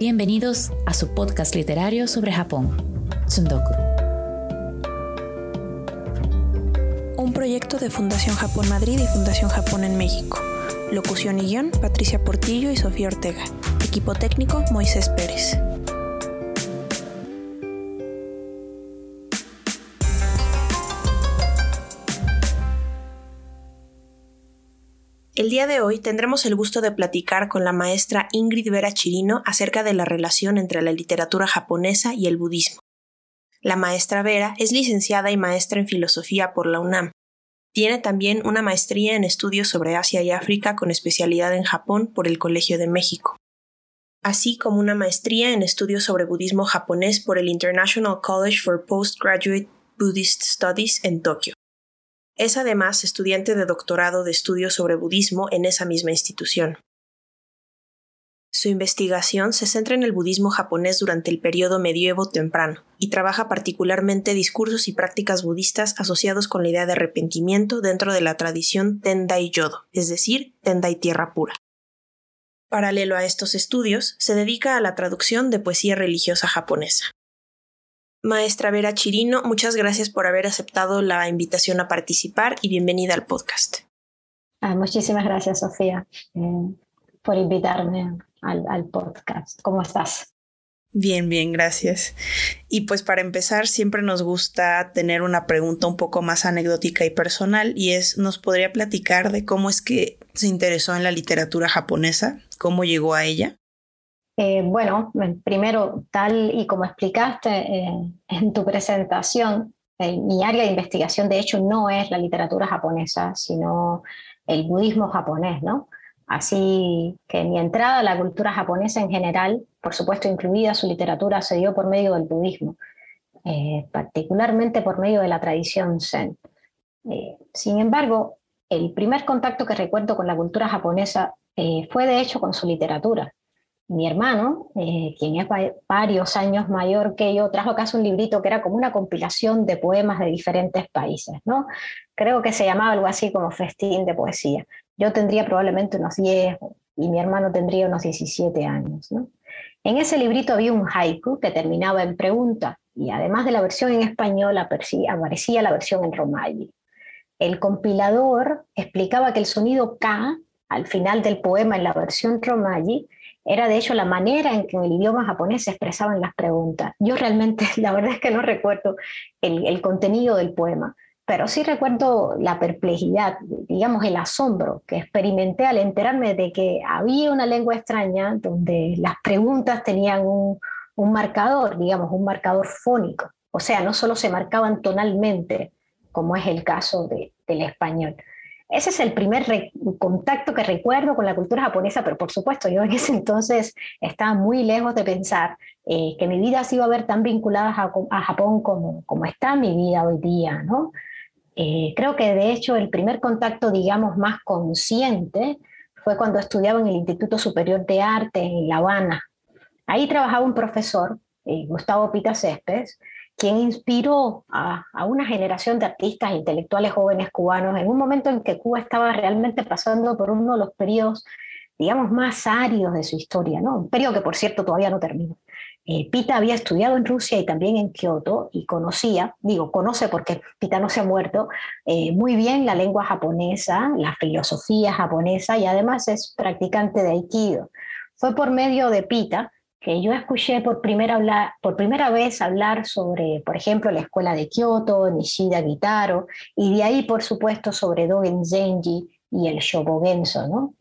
Bienvenidos a su podcast literario sobre Japón, Tsundoku. Un proyecto de Fundación Japón Madrid y Fundación Japón en México. Locución y guion, Patricia Portillo y Sofía Ortega. Equipo técnico, Moisés Pérez. El día de hoy tendremos el gusto de platicar con la maestra Ingrid Vera Chirino acerca de la relación entre la literatura japonesa y el budismo. La maestra Vera es licenciada y maestra en filosofía por la UNAM. Tiene también una maestría en estudios sobre Asia y África con especialidad en Japón por el Colegio de México, así como una maestría en estudios sobre budismo japonés por el International College for Postgraduate Buddhist Studies en Tokio. Es además estudiante de doctorado de estudios sobre budismo en esa misma institución. Su investigación se centra en el budismo japonés durante el periodo medievo temprano y trabaja particularmente discursos y prácticas budistas asociados con la idea de arrepentimiento dentro de la tradición Tendai Yodo, es decir, Tendai Tierra Pura. Paralelo a estos estudios, se dedica a la traducción de poesía religiosa japonesa. Maestra Vera Chirino, muchas gracias por haber aceptado la invitación a participar y bienvenida al podcast. Ah, muchísimas gracias, Sofía, eh, por invitarme al, al podcast. ¿Cómo estás? Bien, bien, gracias. Y pues para empezar, siempre nos gusta tener una pregunta un poco más anecdótica y personal, y es, ¿nos podría platicar de cómo es que se interesó en la literatura japonesa? ¿Cómo llegó a ella? Eh, bueno, primero, tal y como explicaste eh, en tu presentación, eh, mi área de investigación de hecho no es la literatura japonesa, sino el budismo japonés, ¿no? Así que mi entrada a la cultura japonesa en general, por supuesto incluida su literatura, se dio por medio del budismo, particularmente por medio de la tradición zen. sin embargo, el primer contacto que recuerdo con la cultura japonesa fue de hecho con su literatura mi hermano, eh, quien es varios años mayor que yo, trajo acaso un librito que era como una compilación de poemas de diferentes países, ¿no? Creo que se llamaba algo así como Festín de Poesía. Yo tendría probablemente unos 10 y mi hermano tendría unos 17 años, ¿no? En ese librito había un haiku que terminaba en pregunta y además de la versión en español aparecía la versión en romaji. El compilador explicaba que el sonido K al final del poema en la versión romaji era de hecho la manera en que el idioma japonés se expresaban las preguntas. Yo realmente, la verdad es que no recuerdo el, contenido del poema, pero sí recuerdo la perplejidad, digamos el asombro que experimenté al enterarme de que había una lengua extraña donde las preguntas tenían un, marcador, digamos, un marcador fónico. O sea, no solo se marcaban tonalmente, como es el caso del español. Ese es el primer contacto que recuerdo con la cultura japonesa, pero por supuesto yo en ese entonces estaba muy lejos de pensar eh, que mi vida se iba a ver tan vinculada a, Japón como, como está mi vida hoy día, ¿no? Eh, creo que de hecho el primer contacto, digamos, más consciente fue cuando estudiaba en el Instituto Superior de Arte en La Habana. Ahí trabajaba un profesor, eh, Gustavo Pita Céspedes, quien inspiró a, una generación de artistas intelectuales jóvenes cubanos en un momento en que Cuba estaba realmente pasando por uno de los periodos, digamos, más áridos de su historia, ¿no? Un periodo que, por cierto, todavía no terminó. Eh, Pita había estudiado en Rusia y también en Kioto y conocía, digo, conoce porque Pita no se ha muerto, eh, muy bien la lengua japonesa, la filosofía japonesa y además es practicante de Aikido. Fue por medio de Pita que yo escuché por primera, por primera vez hablar sobre, por ejemplo, la escuela de Kioto, Nishida Gitaro, y de ahí, por supuesto, sobre Dogen Zenji y el Shobogenzo, ¿no?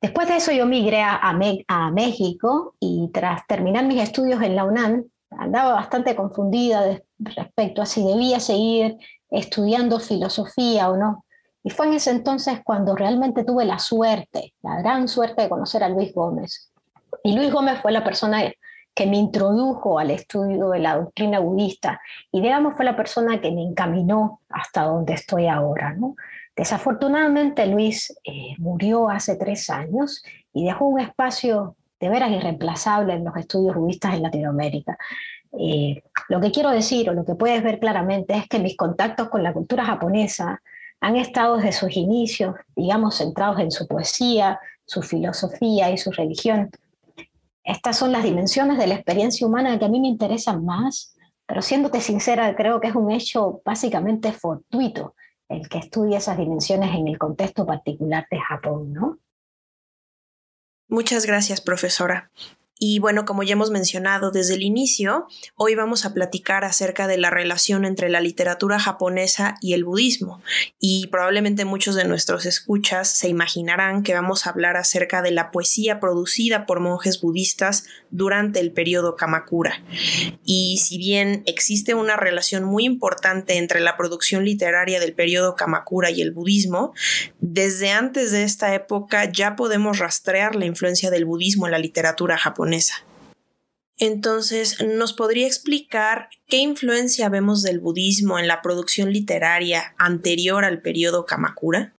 Después de eso yo migré a, a, México y tras terminar mis estudios en la UNAM, andaba bastante confundida respecto a si debía seguir estudiando filosofía o no. Y fue en ese entonces cuando realmente tuve la suerte, la gran suerte de conocer a Luis Gómez, y Luis Gómez fue la persona que me introdujo al estudio de la doctrina budista y digamos fue la persona que me encaminó hasta donde estoy ahora. ¿no? Desafortunadamente Luis eh, murió hace tres años y dejó un espacio de veras irreemplazable en los estudios budistas en Latinoamérica. Eh, lo que quiero decir o lo que puedes ver claramente es que mis contactos con la cultura japonesa han estado desde sus inicios, digamos, centrados en su poesía, su filosofía y su religión, estas son las dimensiones de la experiencia humana que a mí me interesan más, pero siéndote sincera, creo que es un hecho básicamente fortuito el que estudie esas dimensiones en el contexto particular de Japón, ¿no? Muchas gracias, profesora. Y bueno, como ya hemos mencionado desde el inicio, hoy vamos a platicar acerca de la relación entre la literatura japonesa y el budismo. Y probablemente muchos de nuestros escuchas se imaginarán que vamos a hablar acerca de la poesía producida por monjes budistas durante el periodo Kamakura. Y si bien existe una relación muy importante entre la producción literaria del periodo Kamakura y el budismo, desde antes de esta época ya podemos rastrear la influencia del budismo en la literatura japonesa entonces, ¿nos podría explicar qué influencia vemos del budismo en la producción literaria anterior al periodo Kamakura?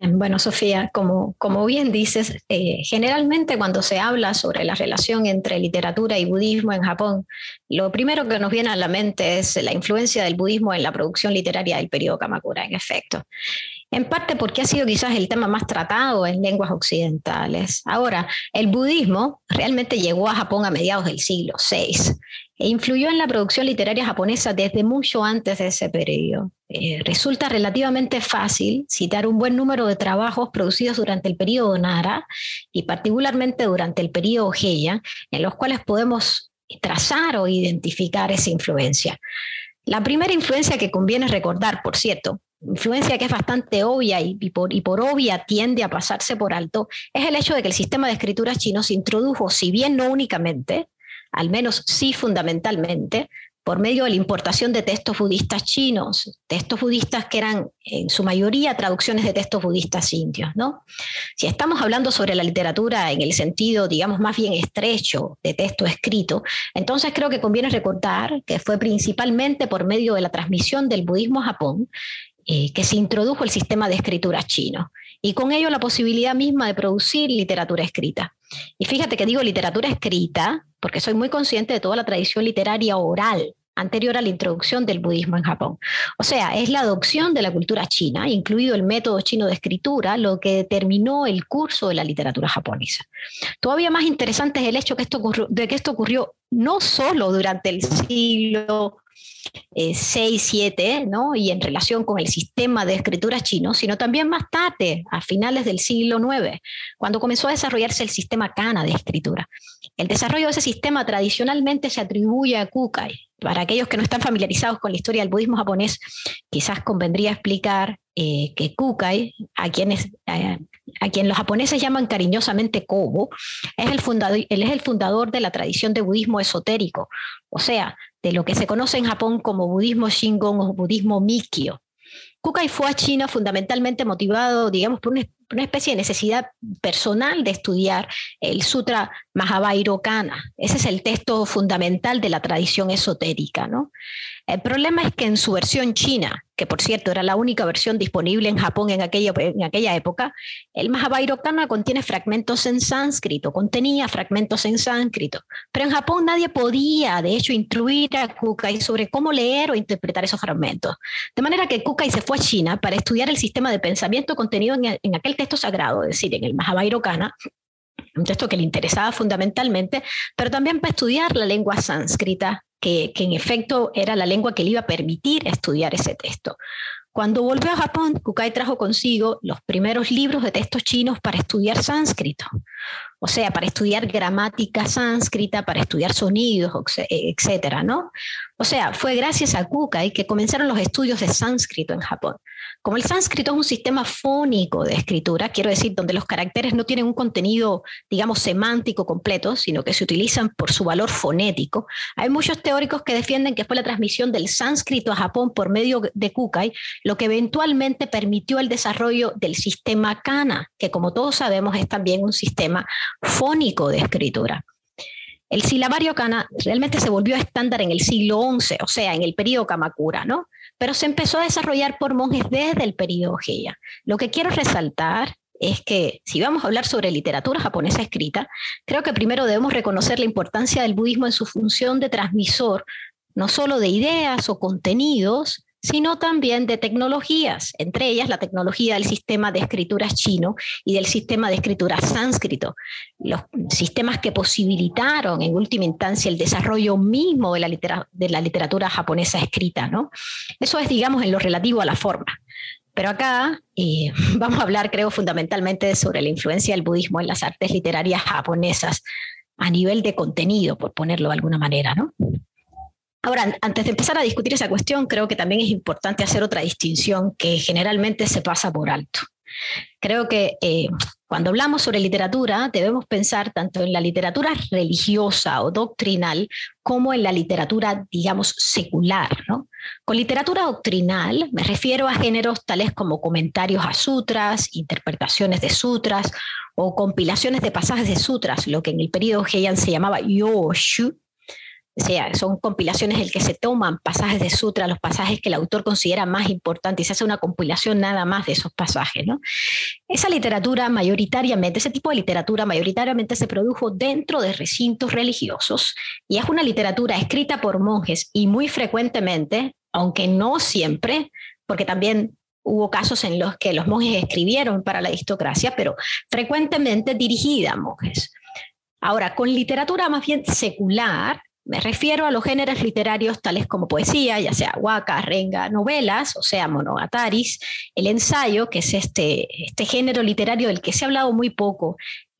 Bueno, Sofía, como, como bien dices, eh, generalmente cuando se habla sobre la relación entre literatura y budismo en Japón, lo primero que nos viene a la mente es la influencia del budismo en la producción literaria del periodo Kamakura, en efecto en parte porque ha sido quizás el tema más tratado en lenguas occidentales. Ahora, el budismo realmente llegó a Japón a mediados del siglo VI e influyó en la producción literaria japonesa desde mucho antes de ese periodo. Eh, resulta relativamente fácil citar un buen número de trabajos producidos durante el periodo Nara y particularmente durante el periodo Heian, en los cuales podemos trazar o identificar esa influencia. La primera influencia que conviene recordar, por cierto, influencia que es bastante obvia y, por, obvia tiende a pasarse por alto, es el hecho de que el sistema de escritura chino se introdujo, si bien no únicamente, al menos sí fundamentalmente, por medio de la importación de textos budistas chinos, textos budistas que eran en su mayoría traducciones de textos budistas indios. ¿no? Si estamos hablando sobre la literatura en el sentido, digamos, más bien estrecho de texto escrito, entonces creo que conviene recordar que fue principalmente por medio de la transmisión del budismo a Japón eh, que se introdujo el sistema de escritura chino y con ello la posibilidad misma de producir literatura escrita. Y fíjate que digo literatura escrita porque soy muy consciente de toda la tradición literaria oral anterior a la introducción del budismo en Japón. O sea, es la adopción de la cultura china, incluido el método chino de escritura, lo que determinó el curso de la literatura japonesa. Todavía más interesante es el hecho que esto de que esto ocurrió no solo durante el siglo 6, 7, ¿no? y en relación con el sistema de escritura chino, sino también más tarde, a finales del siglo IX, cuando comenzó a desarrollarse el sistema Kana de escritura. El desarrollo de ese sistema tradicionalmente se atribuye a Kukai. Para aquellos que no están familiarizados con la historia del budismo japonés, quizás convendría explicar eh, que Kukai, a quienes, eh, a quien los japoneses llaman cariñosamente Kobo, es el, fundador, él es el fundador de la tradición de budismo esotérico, o sea, de lo que se conoce en Japón como budismo Shingon o budismo Mikyo. Kukai fue a China fundamentalmente motivado, digamos, por una, especie de necesidad personal de estudiar el Sutra Mahavairokkana. Ese es el texto fundamental de la tradición esotérica. ¿no? El problema es que en su versión china, que por cierto era la única versión disponible en Japón en aquella, época, el Mahabharata contiene fragmentos en sánscrito, contenía fragmentos en sánscrito, pero en Japón nadie podía, de hecho, incluir a Kukai sobre cómo leer o interpretar esos fragmentos. De manera que Kukai se fue a China para estudiar el sistema de pensamiento contenido en, aquel texto sagrado, es decir, en el Mahabharata, un texto que le interesaba fundamentalmente, pero también para estudiar la lengua sánscrita que, en efecto era la lengua que le iba a permitir estudiar ese texto. Cuando volvió a Japón, Kukai trajo consigo los primeros libros de textos chinos para estudiar sánscrito, o sea, para estudiar gramática sánscrita, para estudiar sonidos, etcétera, ¿no? O sea, fue gracias a Kukai que comenzaron los estudios de sánscrito en Japón. Como el sánscrito es un sistema fónico de escritura, quiero decir, donde los caracteres no tienen un contenido, digamos, semántico completo, sino que se utilizan por su valor fonético, hay muchos teóricos que defienden que fue la transmisión del sánscrito a Japón por medio de Kukai lo que eventualmente permitió el desarrollo del sistema Kana, que como todos sabemos es también un sistema fónico de escritura. El silabario kana realmente se volvió estándar en el siglo XI, o sea, en el periodo Kamakura, ¿no? Pero se empezó a desarrollar por monjes desde el periodo Heian. Lo que quiero resaltar es que si vamos a hablar sobre literatura japonesa escrita, creo que primero debemos reconocer la importancia del budismo en su función de transmisor, no solo de ideas o contenidos, sino también de tecnologías, entre ellas la tecnología del sistema de escrituras chino y del sistema de escritura sánscrito, los sistemas que posibilitaron en última instancia el desarrollo mismo de la, de la literatura japonesa escrita. ¿no? Eso es, digamos, en lo relativo a la forma. Pero acá eh, vamos a hablar, creo, fundamentalmente sobre la influencia del budismo en las artes literarias japonesas a nivel de contenido, por ponerlo de alguna manera, ¿no? Ahora, antes de empezar a discutir esa cuestión, creo que también es importante hacer otra distinción que generalmente se pasa por alto. Creo que eh, cuando hablamos sobre literatura debemos pensar tanto en la literatura religiosa o doctrinal como en la literatura, digamos, secular. Con literatura doctrinal me refiero a géneros tales como comentarios a sutras, interpretaciones de sutras o compilaciones de pasajes de sutras, lo que en el periodo Heian se llamaba yoshu, sea, son compilaciones en que se toman pasajes de sutra, los pasajes que el autor considera más importantes y se hace una compilación nada más de esos pasajes. ¿no? Esa literatura mayoritariamente, ese tipo de literatura mayoritariamente se produjo dentro de recintos religiosos y es una literatura escrita por monjes y muy frecuentemente, aunque no siempre, porque también hubo casos en los que los monjes escribieron para la aristocracia, pero frecuentemente dirigida a monjes. Ahora, con literatura más bien secular, me refiero a los géneros literarios tales como poesía, ya sea waka, renga, novelas, o sea, monogataris, el ensayo, que es este, este género literario del que se ha hablado muy poco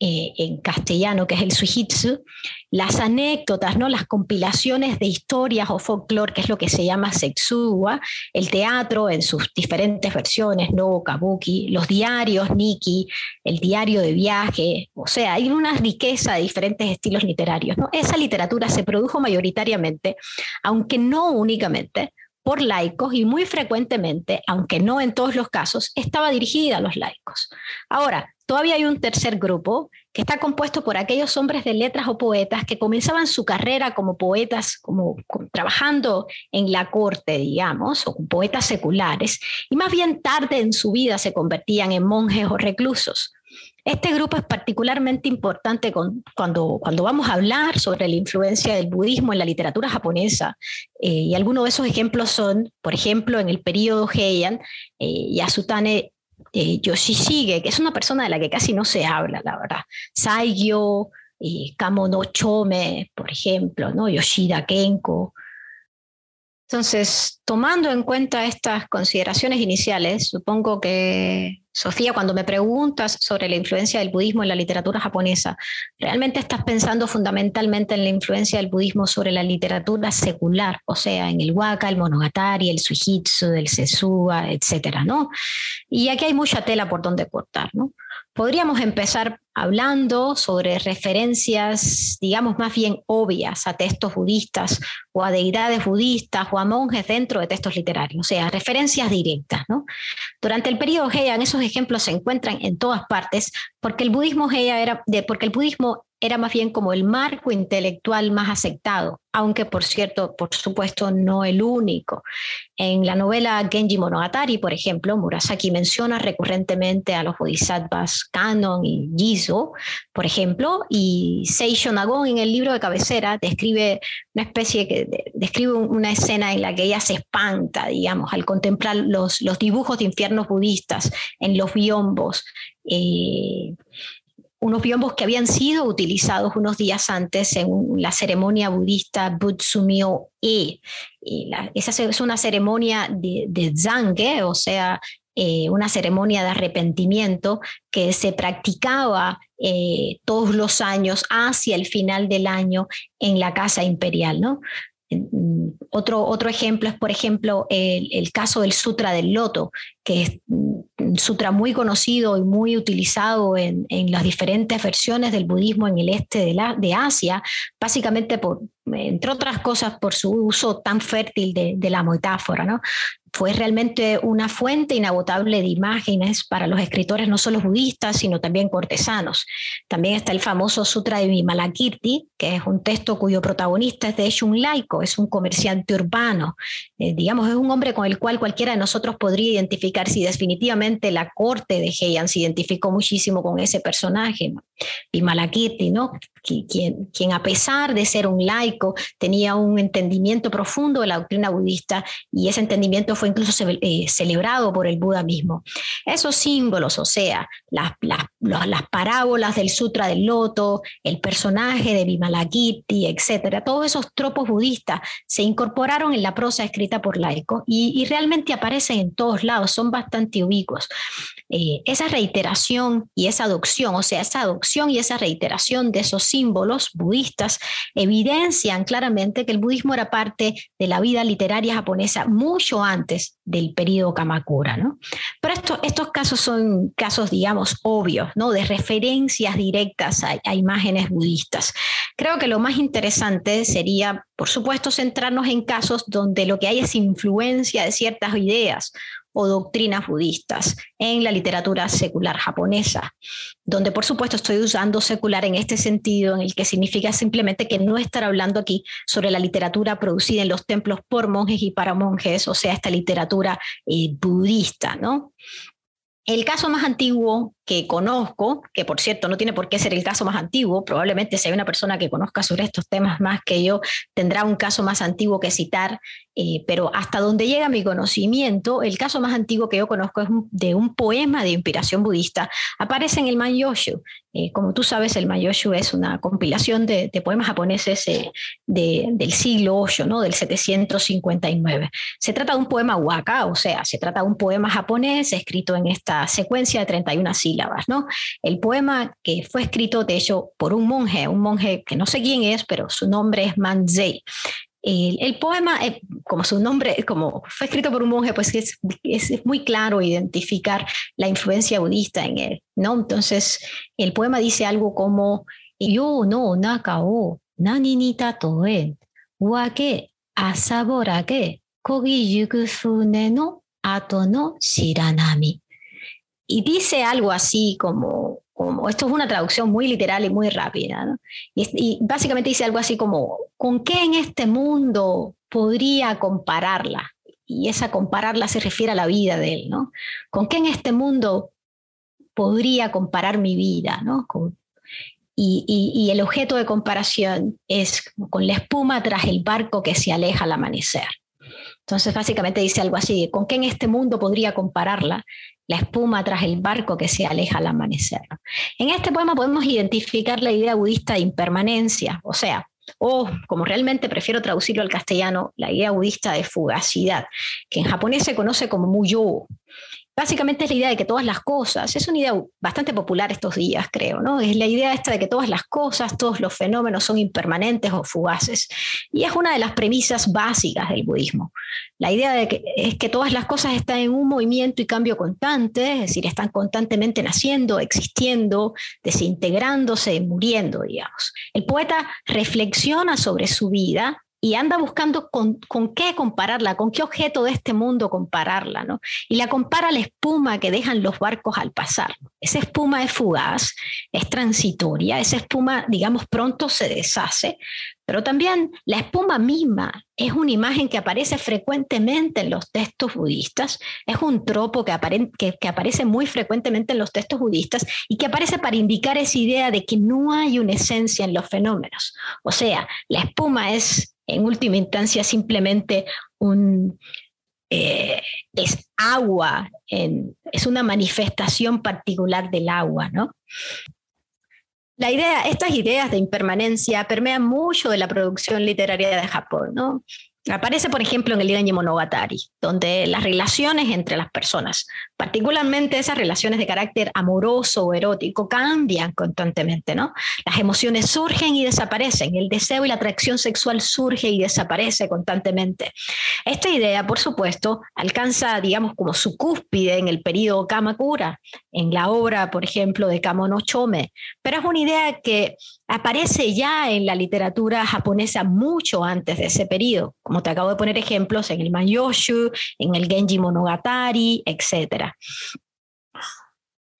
eh, en castellano, que es el suijitsu, las anécdotas, ¿no? las compilaciones de historias o folclore, que es lo que se llama sexua, el teatro en sus diferentes versiones, no kabuki, los diarios, niki, el diario de viaje, o sea, hay una riqueza de diferentes estilos literarios. ¿no? Esa literatura se produjo mayoritariamente, aunque no únicamente, por laicos y muy frecuentemente, aunque no en todos los casos, estaba dirigida a los laicos. Ahora, todavía hay un tercer grupo que está compuesto por aquellos hombres de letras o poetas que comenzaban su carrera como poetas, como, trabajando en la corte, digamos, o poetas seculares, y más bien tarde en su vida se convertían en monjes o reclusos. Este grupo es particularmente importante cuando, cuando vamos a hablar sobre la influencia del budismo en la literatura japonesa. Eh, y algunos de esos ejemplos son, por ejemplo, en el periodo Heian, eh, Yasutane eh, Yoshishige, que es una persona de la que casi no se habla, la verdad. Saigyo, eh, Kamo no Chome, por ejemplo, ¿no? Yoshida Kenko. Entonces, tomando en cuenta estas consideraciones iniciales, supongo que, Sofía, cuando me preguntas sobre la influencia del budismo en la literatura japonesa, ¿realmente estás pensando fundamentalmente en la influencia del budismo sobre la literatura secular, o sea, en el waka, el monogatari, el suijitsu, el sesua, etcétera, ¿no? Y aquí hay mucha tela por donde cortar, ¿no? Podríamos empezar hablando sobre referencias, digamos, más bien obvias a textos budistas o a deidades budistas o a monjes dentro de textos literarios, o sea, referencias directas. ¿no? Durante el periodo Heian esos ejemplos se encuentran en todas partes porque el budismo era, porque el budismo era más bien como el marco intelectual más aceptado, aunque por cierto, por supuesto, no el único. En la novela Genji Monogatari, por ejemplo, Murasaki menciona recurrentemente a los bodhisattvas Kanon y Jizo, por ejemplo, y Seisho Nagon en el libro de cabecera describe una especie que describe una escena en la que ella se espanta, digamos, al contemplar los, los dibujos de infiernos budistas en los biombos. Eh, unos biombos que habían sido utilizados unos días antes en la ceremonia budista Butsumio E. esa es una ceremonia de, de o sea, eh, una ceremonia de arrepentimiento que se practicaba eh, todos los años hacia el final del año en la Casa Imperial. ¿no? Otro, otro ejemplo es, por ejemplo, el, caso del Sutra del Loto, que es un sutra muy conocido y muy utilizado en, las diferentes versiones del budismo en el este de, la, de Asia, básicamente por, entre otras cosas por su uso tan fértil de, de la metáfora. ¿no? fue realmente una fuente inagotable de imágenes para los escritores no solo budistas, sino también cortesanos. También está el famoso Sutra de Vimalakirti, que es un texto cuyo protagonista es de hecho un laico, es un comerciante urbano. Eh, digamos, es un hombre con el cual cualquiera de nosotros podría identificar si definitivamente la corte de Heian se identificó muchísimo con ese personaje, Vimalakirti, ¿no? Quien, quien a pesar de ser un laico, tenía un entendimiento profundo de la doctrina budista y ese entendimiento fue incluso eh, celebrado por el Buda mismo. Esos símbolos, o sea, las, las, parábolas del Sutra del Loto, el personaje de Vimalakirti, etcétera, todos esos tropos budistas se incorporaron en la prosa escrita por laicos y, realmente aparecen en todos lados, son bastante ubicuos. Eh, esa reiteración y esa adopción, o sea, esa adopción y esa reiteración de esos símbolos budistas evidencian claramente que el budismo era parte de la vida literaria japonesa mucho antes del periodo Kamakura. ¿no? Pero estos casos son casos, digamos, obvios, ¿no? de referencias directas a imágenes budistas. Creo que lo más interesante sería, por supuesto, centrarnos en casos donde lo que hay es influencia de ciertas ideas o doctrinas budistas en la literatura secular japonesa, donde por supuesto estoy usando secular en este sentido, en el que significa simplemente que no estar hablando aquí sobre la literatura producida en los templos por monjes y para monjes, o sea, esta literatura eh, budista, ¿no? El caso más antiguo que conozco, que por cierto no tiene por qué ser el caso más antiguo, probablemente si hay una persona que conozca sobre estos temas más que yo, tendrá un caso más antiguo que citar, eh, pero hasta donde llega mi conocimiento, el caso más antiguo que yo conozco es de un poema de inspiración budista, aparece en el Manyoshu. Eh, como tú sabes, el Manyoshu es una compilación de, poemas japoneses eh, del siglo VIII, ¿no? del 759. Se trata de un poema waka, o sea, se trata de un poema japonés escrito en esta secuencia de 31 sílabas. ¿no? El poema que fue escrito, de hecho, por un monje, un monje que no sé quién es, pero su nombre es Manzei. El, poema, eh, como su nombre, como fue escrito por un monje, pues es, muy claro identificar la influencia budista en él, ¿no? Entonces, el poema dice algo como, yo no naka o nani ni tatoe, wake asaborake kogi yuku fune no ato no shiranami. Y dice algo así como, como, esto es una traducción muy literal y muy rápida, y, básicamente dice algo así como, ¿con qué en este mundo podría compararla? Y esa compararla se refiere a la vida de él, ¿no? ¿Con qué en este mundo podría comparar mi vida, ¿no? y, y, el objeto de comparación es con la espuma tras el barco que se aleja al amanecer. Entonces, básicamente dice algo así, ¿con qué en este mundo podría compararla? La espuma tras el barco que se aleja al amanecer. En este poema podemos identificar la idea budista de impermanencia, o sea, o como realmente prefiero traducirlo al castellano, la idea budista de fugacidad, que en japonés se conoce como muyo, Básicamente es la idea de que todas las cosas, es una idea bastante popular estos días, creo, ¿no? Es la idea esta de que todas las cosas, todos los fenómenos son impermanentes o fugaces. Y es una de las premisas básicas del budismo. La idea de que es que todas las cosas están en un movimiento y cambio constante, es decir, están constantemente naciendo, existiendo, desintegrándose, muriendo, digamos. El poeta reflexiona sobre su vida y anda buscando con, qué compararla, con qué objeto de este mundo compararla, ¿no? Y la compara a la espuma que dejan los barcos al pasar. Esa espuma es fugaz, es transitoria, esa espuma, digamos, pronto se deshace, pero también la espuma misma es una imagen que aparece frecuentemente en los textos budistas, es un tropo que, que, aparece muy frecuentemente en los textos budistas y que aparece para indicar esa idea de que no hay una esencia en los fenómenos. O sea, la espuma es en última instancia simplemente eh, es agua, es una manifestación particular del agua, ¿no? La idea, estas ideas de impermanencia permean mucho de la producción literaria de Japón, ¿no? Aparece, por ejemplo, en el Genji Monogatari, donde las relaciones entre las personas, particularmente esas relaciones de carácter amoroso o erótico, cambian constantemente, ¿no? Las emociones surgen y desaparecen, el deseo y la atracción sexual surge y desaparece constantemente. Esta idea, por supuesto, alcanza, digamos, como su cúspide en el periodo Kamakura, en la obra, por ejemplo, de Kamo no Chome, pero es una idea que aparece ya en la literatura japonesa mucho antes de ese periodo, como te acabo de poner ejemplos en el Manyoshu, en el Genji Monogatari, etc.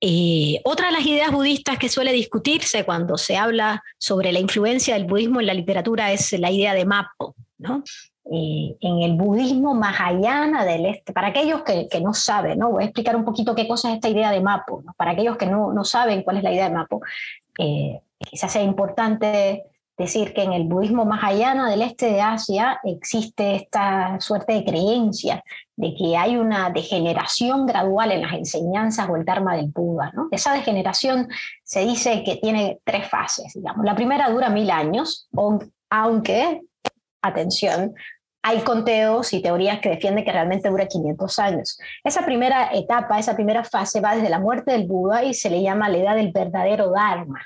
Eh, otra de las ideas budistas que suele discutirse cuando se habla sobre la influencia del budismo en la literatura es la idea de Mappo, ¿no? Eh, en el budismo mahayana del este. Para aquellos que, no saben, ¿no? voy a explicar un poquito qué cosa es esta idea de Mapo. Para aquellos que no, no, saben cuál es la idea de Mapo, eh, quizás sea importante decir que en el budismo mahayana del este de Asia existe esta suerte de creencia de que hay una degeneración gradual en las enseñanzas o el Dharma del Buda. Esa degeneración se dice que tiene tres fases. La primera dura mil años, aunque, atención, hay conteos y teorías que defienden que realmente dura 500 años. Esa primera etapa, esa primera fase va desde la muerte del Buda y se le llama la edad del verdadero Dharma.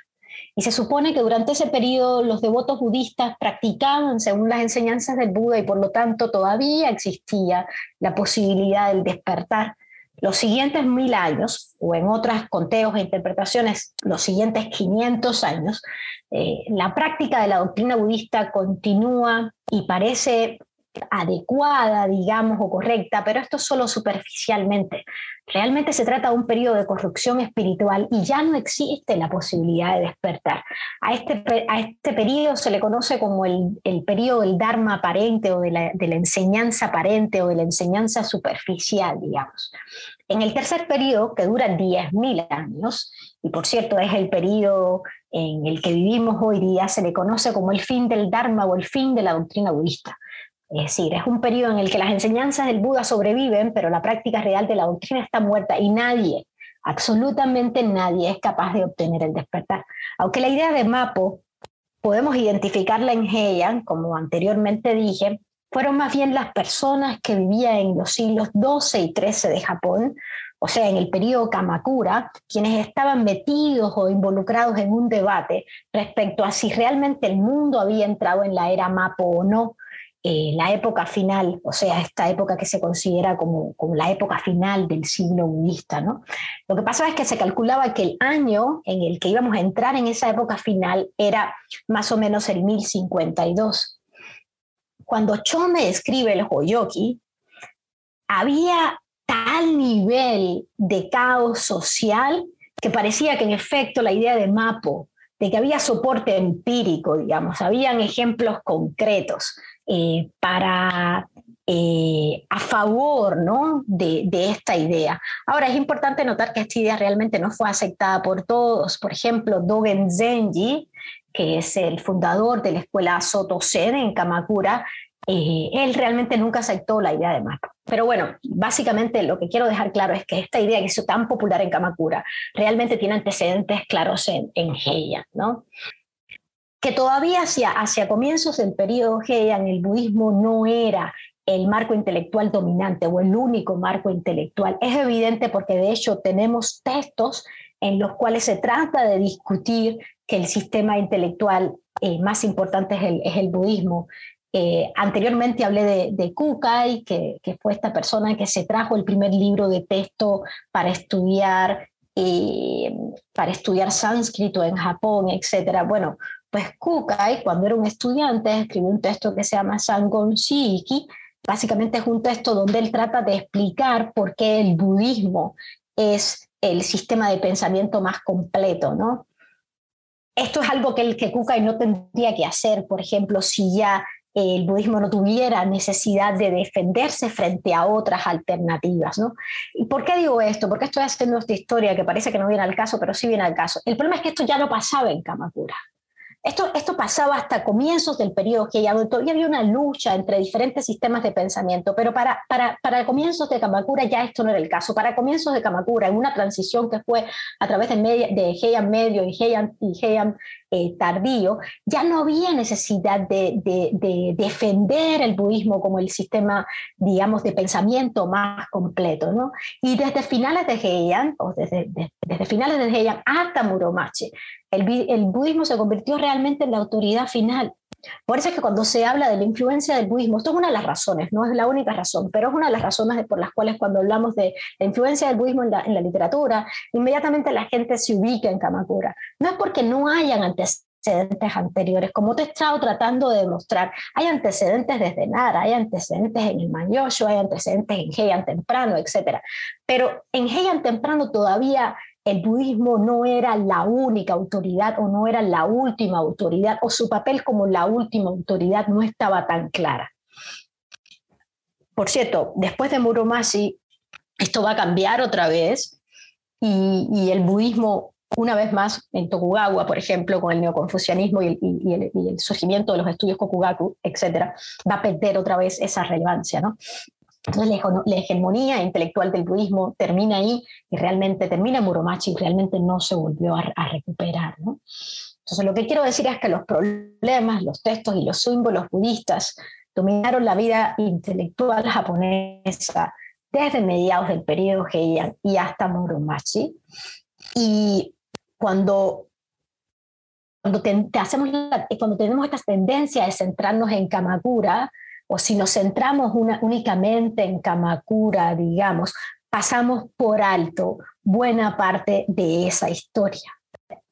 Y se supone que durante ese periodo los devotos budistas practicaban según las enseñanzas del Buda y por lo tanto todavía existía la posibilidad del despertar. Los siguientes mil años, o en otras conteos e interpretaciones, los siguientes 500 años, eh, la práctica de la doctrina budista continúa y parece adecuada, digamos, o correcta, pero esto solo superficialmente. Realmente se trata de un periodo de corrupción espiritual y ya no existe la posibilidad de despertar. A este, a este periodo se le conoce como el, el periodo del Dharma aparente o de la, de la enseñanza aparente o de la enseñanza superficial, digamos. En el tercer periodo, que dura 10.000 años, y por cierto es el periodo en el que vivimos hoy día, se le conoce como el fin del Dharma o el fin de la doctrina budista. Es decir, es un periodo en el que las enseñanzas del Buda sobreviven, pero la práctica real de la doctrina está muerta y nadie, absolutamente nadie es capaz de obtener el despertar. Aunque la idea de Mapo podemos identificarla en Heian, como anteriormente dije, fueron más bien las personas que vivían en los siglos XII y XIII de Japón, o sea, en el periodo Kamakura, quienes estaban metidos o involucrados en un debate respecto a si realmente el mundo había entrado en la era Mapo o no, eh, la época final, o sea, esta época que se considera como, como, la época final del siglo budista. ¿no? Lo que pasaba es que se calculaba que el año en el que íbamos a entrar en esa época final era más o menos el 1052. Cuando Chome escribe el Hoyoki, había tal nivel de caos social que parecía que en efecto la idea de Mapo, de que había soporte empírico, digamos, habían ejemplos concretos eh, para eh, a favor ¿no? de, de, esta idea. Ahora, es importante notar que esta idea realmente no fue aceptada por todos. Por ejemplo, Dogen Zenji, que es el fundador de la escuela Soto Zen en Kamakura, eh, él realmente nunca aceptó la idea de mapa. Pero bueno, básicamente lo que quiero dejar claro es que esta idea que hizo tan popular en Kamakura realmente tiene antecedentes claros en, en Heian, ¿no? Que todavía hacia, hacia comienzos del periodo Heian el budismo no era el marco intelectual dominante o el único marco intelectual. Es evidente porque de hecho tenemos textos en los cuales se trata de discutir que el sistema intelectual eh, más importante es el, es el budismo. Eh, anteriormente hablé de, de Kukai, que, que, fue esta persona que se trajo el primer libro de texto para estudiar, eh, para estudiar sánscrito en Japón, etc. Bueno, pues Kukai, cuando era un estudiante, escribió un texto que se llama Sangon Shiki. Básicamente es un texto donde él trata de explicar por qué el budismo es el sistema de pensamiento más completo, ¿no? Esto es algo que, el, que Kukai no tendría que hacer, por ejemplo, si ya el budismo no tuviera necesidad de defenderse frente a otras alternativas. ¿no? ¿Y por qué digo esto? Porque estoy haciendo esta historia que parece que no viene al caso, pero sí viene al caso. El problema es que esto ya no pasaba en Kamakura. Esto, esto pasaba hasta comienzos del periodo que todavía había una lucha entre diferentes sistemas de pensamiento, pero para, para, para comienzos de Kamakura ya esto no era el caso. Para comienzos de Kamakura, en una transición que fue a través de, media, de Heian medio y Heian, y Heian eh, tardío, ya no había necesidad de, de, defender el budismo como el sistema, digamos, de pensamiento más completo. ¿no? Y desde finales de Heian, o desde, desde finales de Heian hasta Muromachi, el, el budismo se convirtió realmente en la autoridad final por eso es que cuando se habla de la influencia del budismo, esto es una de las razones, no es la única razón, pero es una de las razones por las cuales cuando hablamos de la influencia del budismo en la, en la literatura, inmediatamente la gente se ubica en Kamakura. No es porque no hayan antecedentes anteriores, como te he estado tratando de demostrar, hay antecedentes desde Nara, hay antecedentes en el Manyosho, hay antecedentes en Heian temprano, etc. Pero en Heian temprano todavía el budismo no era la única autoridad o no era la última autoridad o su papel como la última autoridad no estaba tan clara. Por cierto, después de Muromashi, esto va a cambiar otra vez y, el budismo una vez más en Tokugawa, por ejemplo, con el neoconfucianismo y el, surgimiento de los estudios Kokugaku, etcétera, va a perder otra vez esa relevancia, ¿no? Entonces la, hegemonía intelectual del budismo termina ahí y realmente termina Muromachi y realmente no se volvió a, a recuperar, ¿no? Entonces lo que quiero decir es que los problemas, los textos y los símbolos budistas dominaron la vida intelectual japonesa desde mediados del periodo Heian y hasta Muromachi. Y cuando, cuando, hacemos cuando tenemos esta tendencia de centrarnos en Kamakura, o si nos centramos únicamente en Kamakura, digamos, pasamos por alto buena parte de esa historia.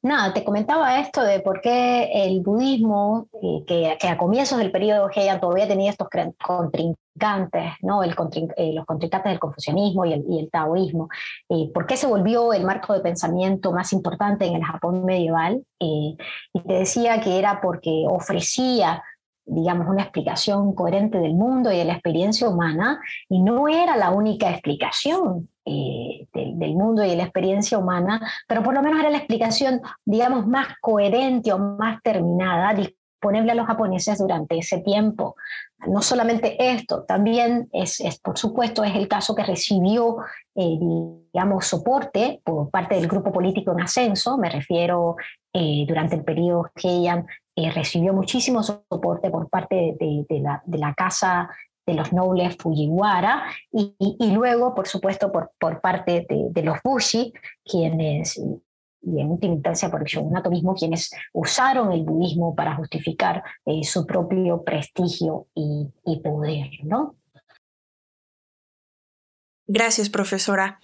Nada, te comentaba esto de por qué el budismo, eh, que, a comienzos del periodo Heian todavía tenía estos contrincantes, ¿no? El eh, los contrincantes del confucianismo y el, taoísmo, eh, por qué se volvió el marco de pensamiento más importante en el Japón medieval. y te decía que era porque ofrecía digamos, una explicación coherente del mundo y de la experiencia humana, y no era la única explicación eh, del, mundo y de la experiencia humana, pero por lo menos era la explicación, digamos, más coherente o más terminada, disponible a los japoneses durante ese tiempo. No solamente esto, también es, por supuesto, es el caso que recibió, eh, digamos, soporte por parte del grupo político en ascenso, me refiero eh, durante el periodo Heian eh, recibió muchísimo soporte por parte de, la, Casa de los Nobles Fujiwara y, luego, por supuesto, por, parte de, los Bushi, quienes, y en última instancia por el shogunato mismo, quienes usaron el budismo para justificar eh, su propio prestigio y, y poder, ¿no? Gracias, profesora.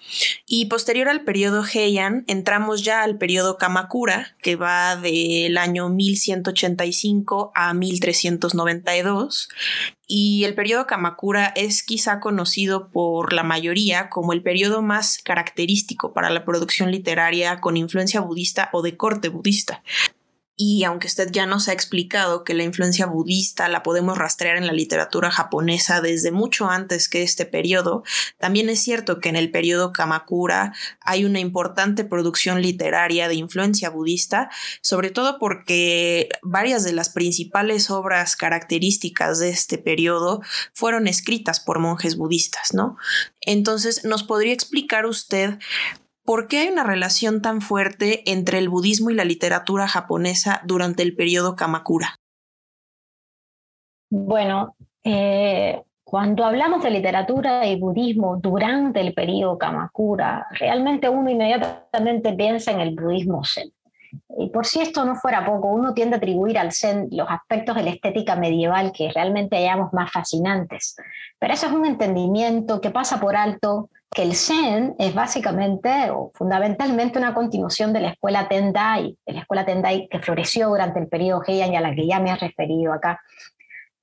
Y posterior al periodo Heian, entramos ya al periodo Kamakura, que va del año 1185 a 1392. Y el periodo Kamakura es quizá conocido por la mayoría como el periodo más característico para la producción literaria con influencia budista o de corte budista, y aunque usted ya nos ha explicado que la influencia budista la podemos rastrear en la literatura japonesa desde mucho antes que este periodo, también es cierto que en el periodo Kamakura hay una importante producción literaria de influencia budista, sobre todo porque varias de las principales obras características de este periodo fueron escritas por monjes budistas, ¿no? Entonces, ¿nos podría explicar usted ¿Por qué hay una relación tan fuerte entre el budismo y la literatura japonesa durante el periodo Kamakura? Bueno, eh, cuando hablamos de literatura y budismo durante el periodo Kamakura, realmente uno inmediatamente piensa en el budismo zen. Y por si esto no fuera poco, uno tiende a atribuir al Zen los aspectos de la estética medieval que realmente hallamos más fascinantes. Pero eso es un entendimiento que pasa por alto que el Zen es básicamente o fundamentalmente una continuación de la escuela Tendai, de la escuela Tendai que floreció durante el periodo Heian y a la que ya me he referido acá.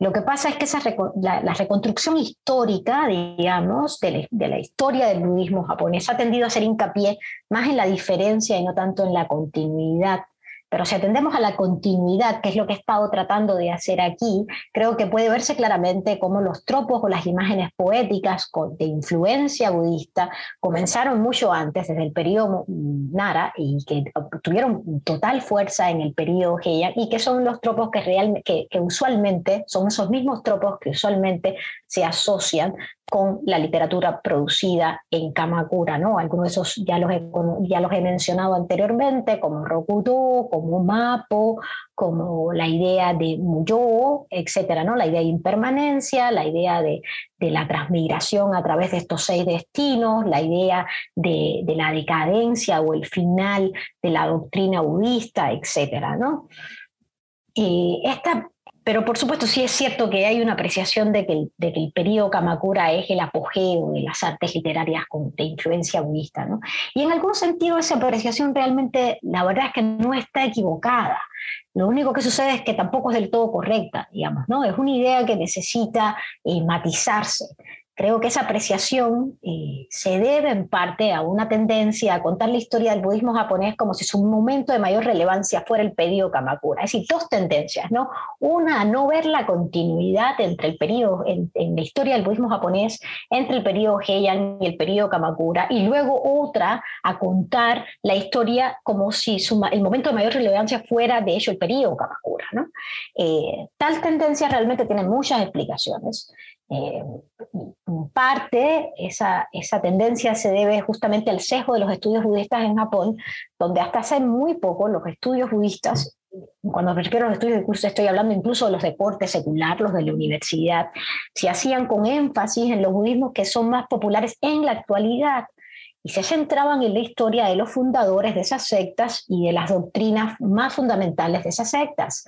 Lo que pasa es que esa, la, reconstrucción histórica, digamos, de la, historia del budismo japonés ha tendido a hacer hincapié más en la diferencia y no tanto en la continuidad pero si atendemos a la continuidad, que es lo que he estado tratando de hacer aquí, creo que puede verse claramente cómo los tropos o las imágenes poéticas de influencia budista comenzaron mucho antes, desde el periodo Nara, y que tuvieron total fuerza en el periodo Heian, y que son los tropos que, que usualmente, son esos mismos tropos que usualmente se asocian con la literatura producida en Kamakura, ¿no? Algunos de esos ya los he, ya los he mencionado anteriormente, como Rokudo, como Mapo, como la idea de Muyo, etcétera, ¿no? La idea de impermanencia, la idea de, de la transmigración a través de estos seis destinos, la idea de, de la decadencia o el final de la doctrina budista, etcétera, ¿no? Y esta pero por supuesto sí es cierto que hay una apreciación de que el, de periodo Kamakura es el apogeo de las artes literarias de influencia budista. ¿no? Y en algún sentido esa apreciación realmente, la verdad es que no está equivocada. Lo único que sucede es que tampoco es del todo correcta, digamos, ¿no? Es una idea que necesita eh, matizarse Creo que esa apreciación eh, se debe en parte a una tendencia a contar la historia del budismo japonés como si su momento de mayor relevancia fuera el periodo Kamakura. Es decir, dos tendencias, ¿no? Una, a no ver la continuidad entre el periodo, en, la historia del budismo japonés, entre el periodo Heian y el periodo Kamakura, y luego otra, a contar la historia como si el momento de mayor relevancia fuera, de hecho, el periodo Kamakura, ¿no? Eh, tal tendencia realmente tiene muchas explicaciones. Eh, parte, esa, esa tendencia se debe justamente al sesgo de los estudios budistas en Japón, donde hasta hace muy poco los estudios budistas, cuando me refiero a los estudios de curso, estoy hablando incluso de los deportes secular, los de la universidad, se hacían con énfasis en los budismos que son más populares en la actualidad y se centraban en la historia de los fundadores de esas sectas y de las doctrinas más fundamentales de esas sectas.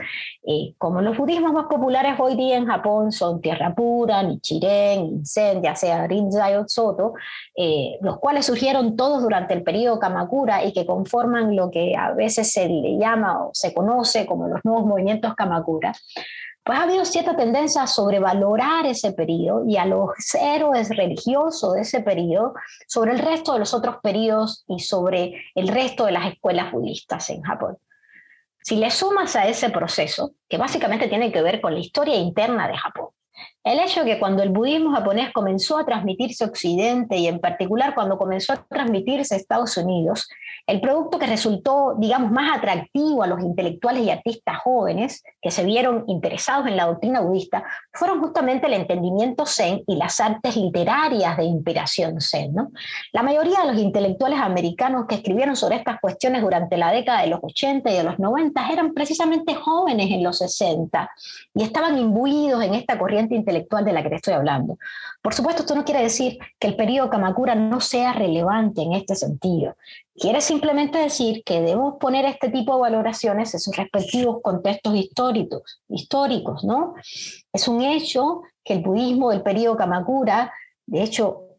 Eh, como los budismos más populares hoy día en Japón son Tierra Pura, Nichiren, Insen, ya sea Rinzai o Soto, eh, los cuales surgieron todos durante el periodo Kamakura y que conforman lo que a veces se le llama o se conoce como los nuevos movimientos Kamakura, pues ha habido cierta tendencia a sobrevalorar ese periodo y a los héroes religiosos de ese periodo sobre el resto de los otros periodos y sobre el resto de las escuelas budistas en Japón. Si le sumas a ese proceso, que básicamente tiene que ver con la historia interna de Japón, el hecho de que cuando el budismo japonés comenzó a transmitirse a Occidente y en particular cuando comenzó a transmitirse a Estados Unidos, el producto que resultó, digamos, más atractivo a los intelectuales y artistas jóvenes que se vieron interesados en la doctrina budista fueron justamente el entendimiento zen y las artes literarias de inspiración zen. La mayoría de los intelectuales americanos que escribieron sobre estas cuestiones durante la década de los 80 y de los 90 eran precisamente jóvenes en los 60 y estaban imbuidos en esta corriente intelectual de la que te estoy hablando. Por supuesto, esto no quiere decir que el periodo Kamakura no sea relevante en este sentido. Quiere simplemente decir que debemos poner este tipo de valoraciones en sus respectivos contextos históricos, históricos ¿no? Es un hecho que el budismo del periodo Kamakura, de hecho,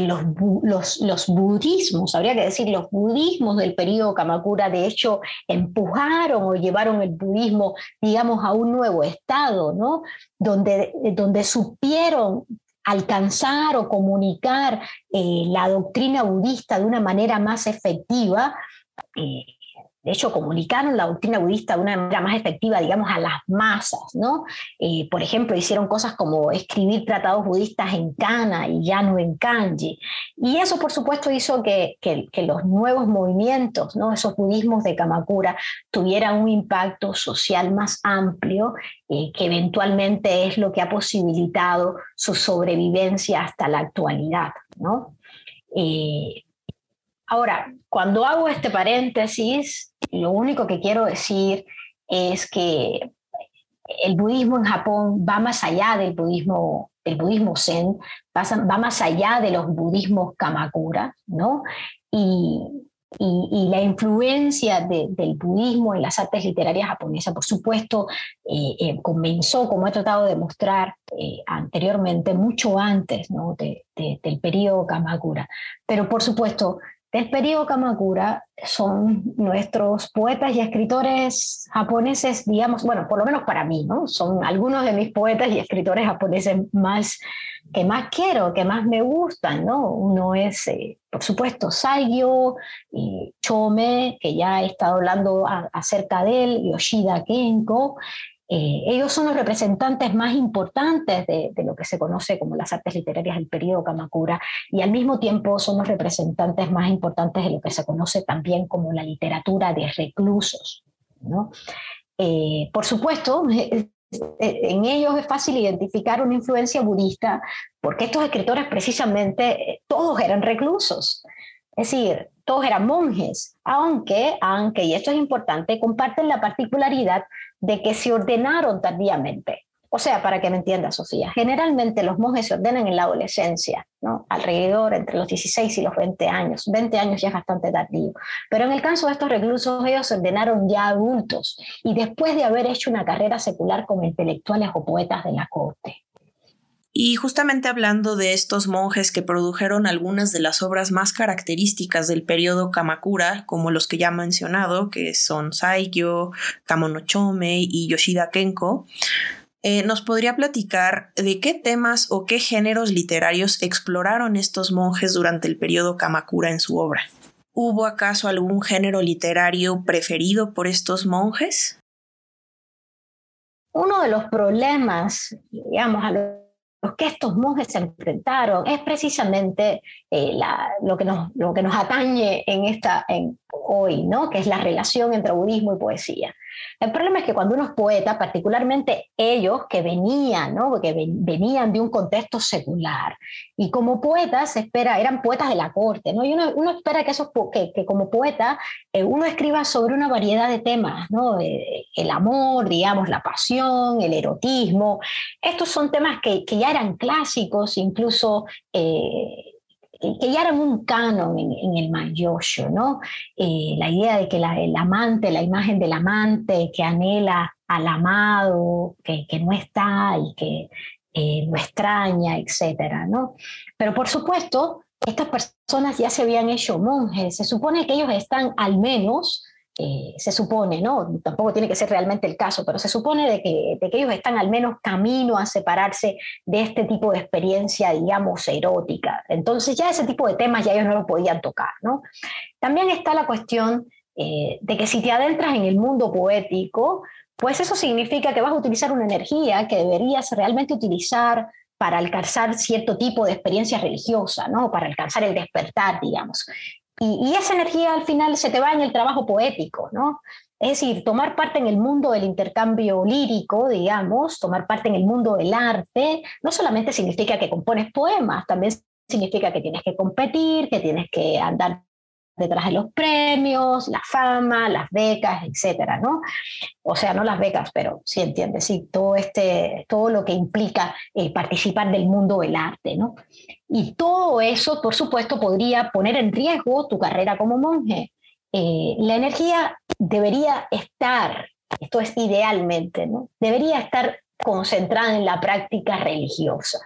los, los, los, budismos, habría que decir los budismos del periodo Kamakura, de hecho, empujaron o llevaron el budismo, digamos, a un nuevo estado, ¿no? Donde, donde supieron alcanzar o comunicar eh, la doctrina budista de una manera más efectiva, eh, de hecho, comunicaron la doctrina budista de una manera más efectiva, digamos, a las masas, ¿no? Eh, por ejemplo, hicieron cosas como escribir tratados budistas en kana y ya no en kanji. Y eso, por supuesto, hizo que, los nuevos movimientos. Esos budismos de Kamakura tuvieran un impacto social más amplio, eh, que eventualmente es lo que ha posibilitado su sobrevivencia hasta la actualidad, ¿no? Eh, Ahora, cuando hago este paréntesis, lo único que quiero decir es que el budismo en Japón va más allá del budismo, del budismo zen, va, más allá de los budismos kamakura, ¿no? Y, la influencia del budismo en las artes literarias japonesas, por supuesto, eh, eh, comenzó, como he tratado de mostrar eh, anteriormente, mucho antes ¿no? del periodo Kamakura. Pero por supuesto, del periodo Kamakura son nuestros poetas y escritores japoneses, digamos, bueno, por lo menos para mí, ¿no? Son algunos de mis poetas y escritores japoneses más que más quiero, que más me gustan, ¿no? Uno es, eh, por supuesto, Saigyo, y Chome, que ya he estado hablando acerca de él, Yoshida Kenko, eh, ellos son los representantes más importantes de, lo que se conoce como las artes literarias del periodo Kamakura y al mismo tiempo son los representantes más importantes de lo que se conoce también como la literatura de reclusos. ¿no? Eh, por supuesto, en ellos es fácil identificar una influencia budista porque estos escritores precisamente eh, todos eran reclusos. Es decir, todos eran monjes, aunque, aunque, y esto es importante, comparten la particularidad de que se ordenaron tardíamente. O sea, para que me entienda, Sofía, generalmente los monjes se ordenan en la adolescencia, ¿no? alrededor entre los 16 y los 20 años. 20 años ya es bastante tardío. Pero en el caso de estos reclusos, ellos se ordenaron ya adultos y después de haber hecho una carrera secular como intelectuales o poetas de la corte. Y justamente hablando de estos monjes que produjeron algunas de las obras más características del periodo Kamakura, como los que ya he mencionado, que son Saigyo, Kamonochome y Yoshida Kenko, Eh, ¿Nos podría platicar de qué temas o qué géneros literarios exploraron estos monjes durante el periodo Kamakura en su obra? ¿Hubo acaso algún género literario preferido por estos monjes? Uno de los problemas, digamos, a los que estos monjes se enfrentaron es precisamente eh, lo, que nos, lo que nos atañe en esta, en, hoy, ¿no? que es la relación entre budismo y poesía. El problema es que cuando uno es poeta, particularmente ellos que venían, ¿no? Porque venían de un contexto secular, y como poetas espera, eran poetas de la corte, ¿no? Y uno, espera que, esos, que, que como poeta eh, uno escriba sobre una variedad de temas, ¿no? el amor, digamos, la pasión, el erotismo. Estos son temas que, que ya eran clásicos, incluso... Eh, que ya eran un canon en, el Mayosho, ¿no? Eh, la idea de que el amante, la imagen del amante que anhela al amado, que, que no está y que eh, lo extraña, etcétera, ¿no? Pero por supuesto, estas personas ya se habían hecho monjes, se supone que ellos están al menos eh, se supone, ¿no? Tampoco tiene que ser realmente el caso, pero se supone de que, de que, ellos están al menos camino a separarse de este tipo de experiencia, digamos, erótica. Entonces ya ese tipo de temas ya ellos no lo podían tocar, ¿no? También está la cuestión eh, de que si te adentras en el mundo poético, pues eso significa que vas a utilizar una energía que deberías realmente utilizar para alcanzar cierto tipo de experiencia religiosa, ¿no? Para alcanzar el despertar, digamos. Y, esa energía al final se te va en el trabajo poético, ¿no? Es decir, tomar parte en el mundo del intercambio lírico, digamos, tomar parte en el mundo del arte, no solamente significa que compones poemas, también significa que tienes que competir, que tienes que andar detrás de los premios, la fama, las becas, etcétera, ¿no? O sea, no las becas, pero sí entiendes, sí, todo, este, todo lo que implica eh, participar del mundo del arte, ¿no? Y todo eso, por supuesto, podría poner en riesgo tu carrera como monje. Eh, la energía debería estar, esto es idealmente, ¿no? Debería estar concentrada en la práctica religiosa.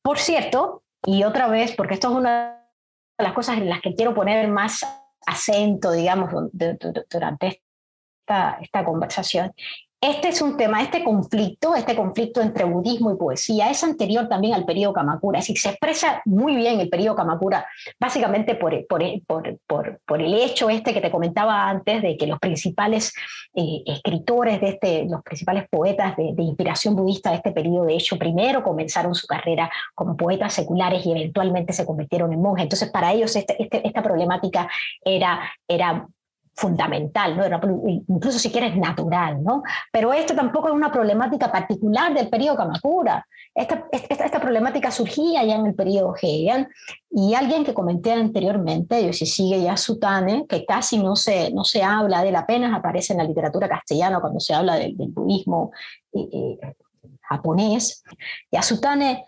Por cierto, y otra vez, porque esto es una las cosas en las que quiero poner más acento, digamos, durante esta, esta conversación, este es un tema, este conflicto, este conflicto entre budismo y poesía, es anterior también al periodo Kamakura, es decir, se expresa muy bien el periodo Kamakura, básicamente por, el hecho este que te comentaba antes, de que los principales eh, escritores de este, los principales poetas de, inspiración budista de este periodo, de hecho, primero comenzaron su carrera como poetas seculares y eventualmente se convirtieron en monjes. Entonces, para ellos este, este, esta problemática era, era fundamental, ¿no? incluso si quieres natural, ¿no? Pero esto tampoco es una problemática particular del periodo Kamakura. Esta, esta, esta problemática surgía ya en el periodo Heian y alguien que comenté anteriormente, Yoshishige Yasutane, que casi no se, no se habla de él, apenas aparece en la literatura castellana cuando se habla del, budismo eh, eh, japonés, Yasutane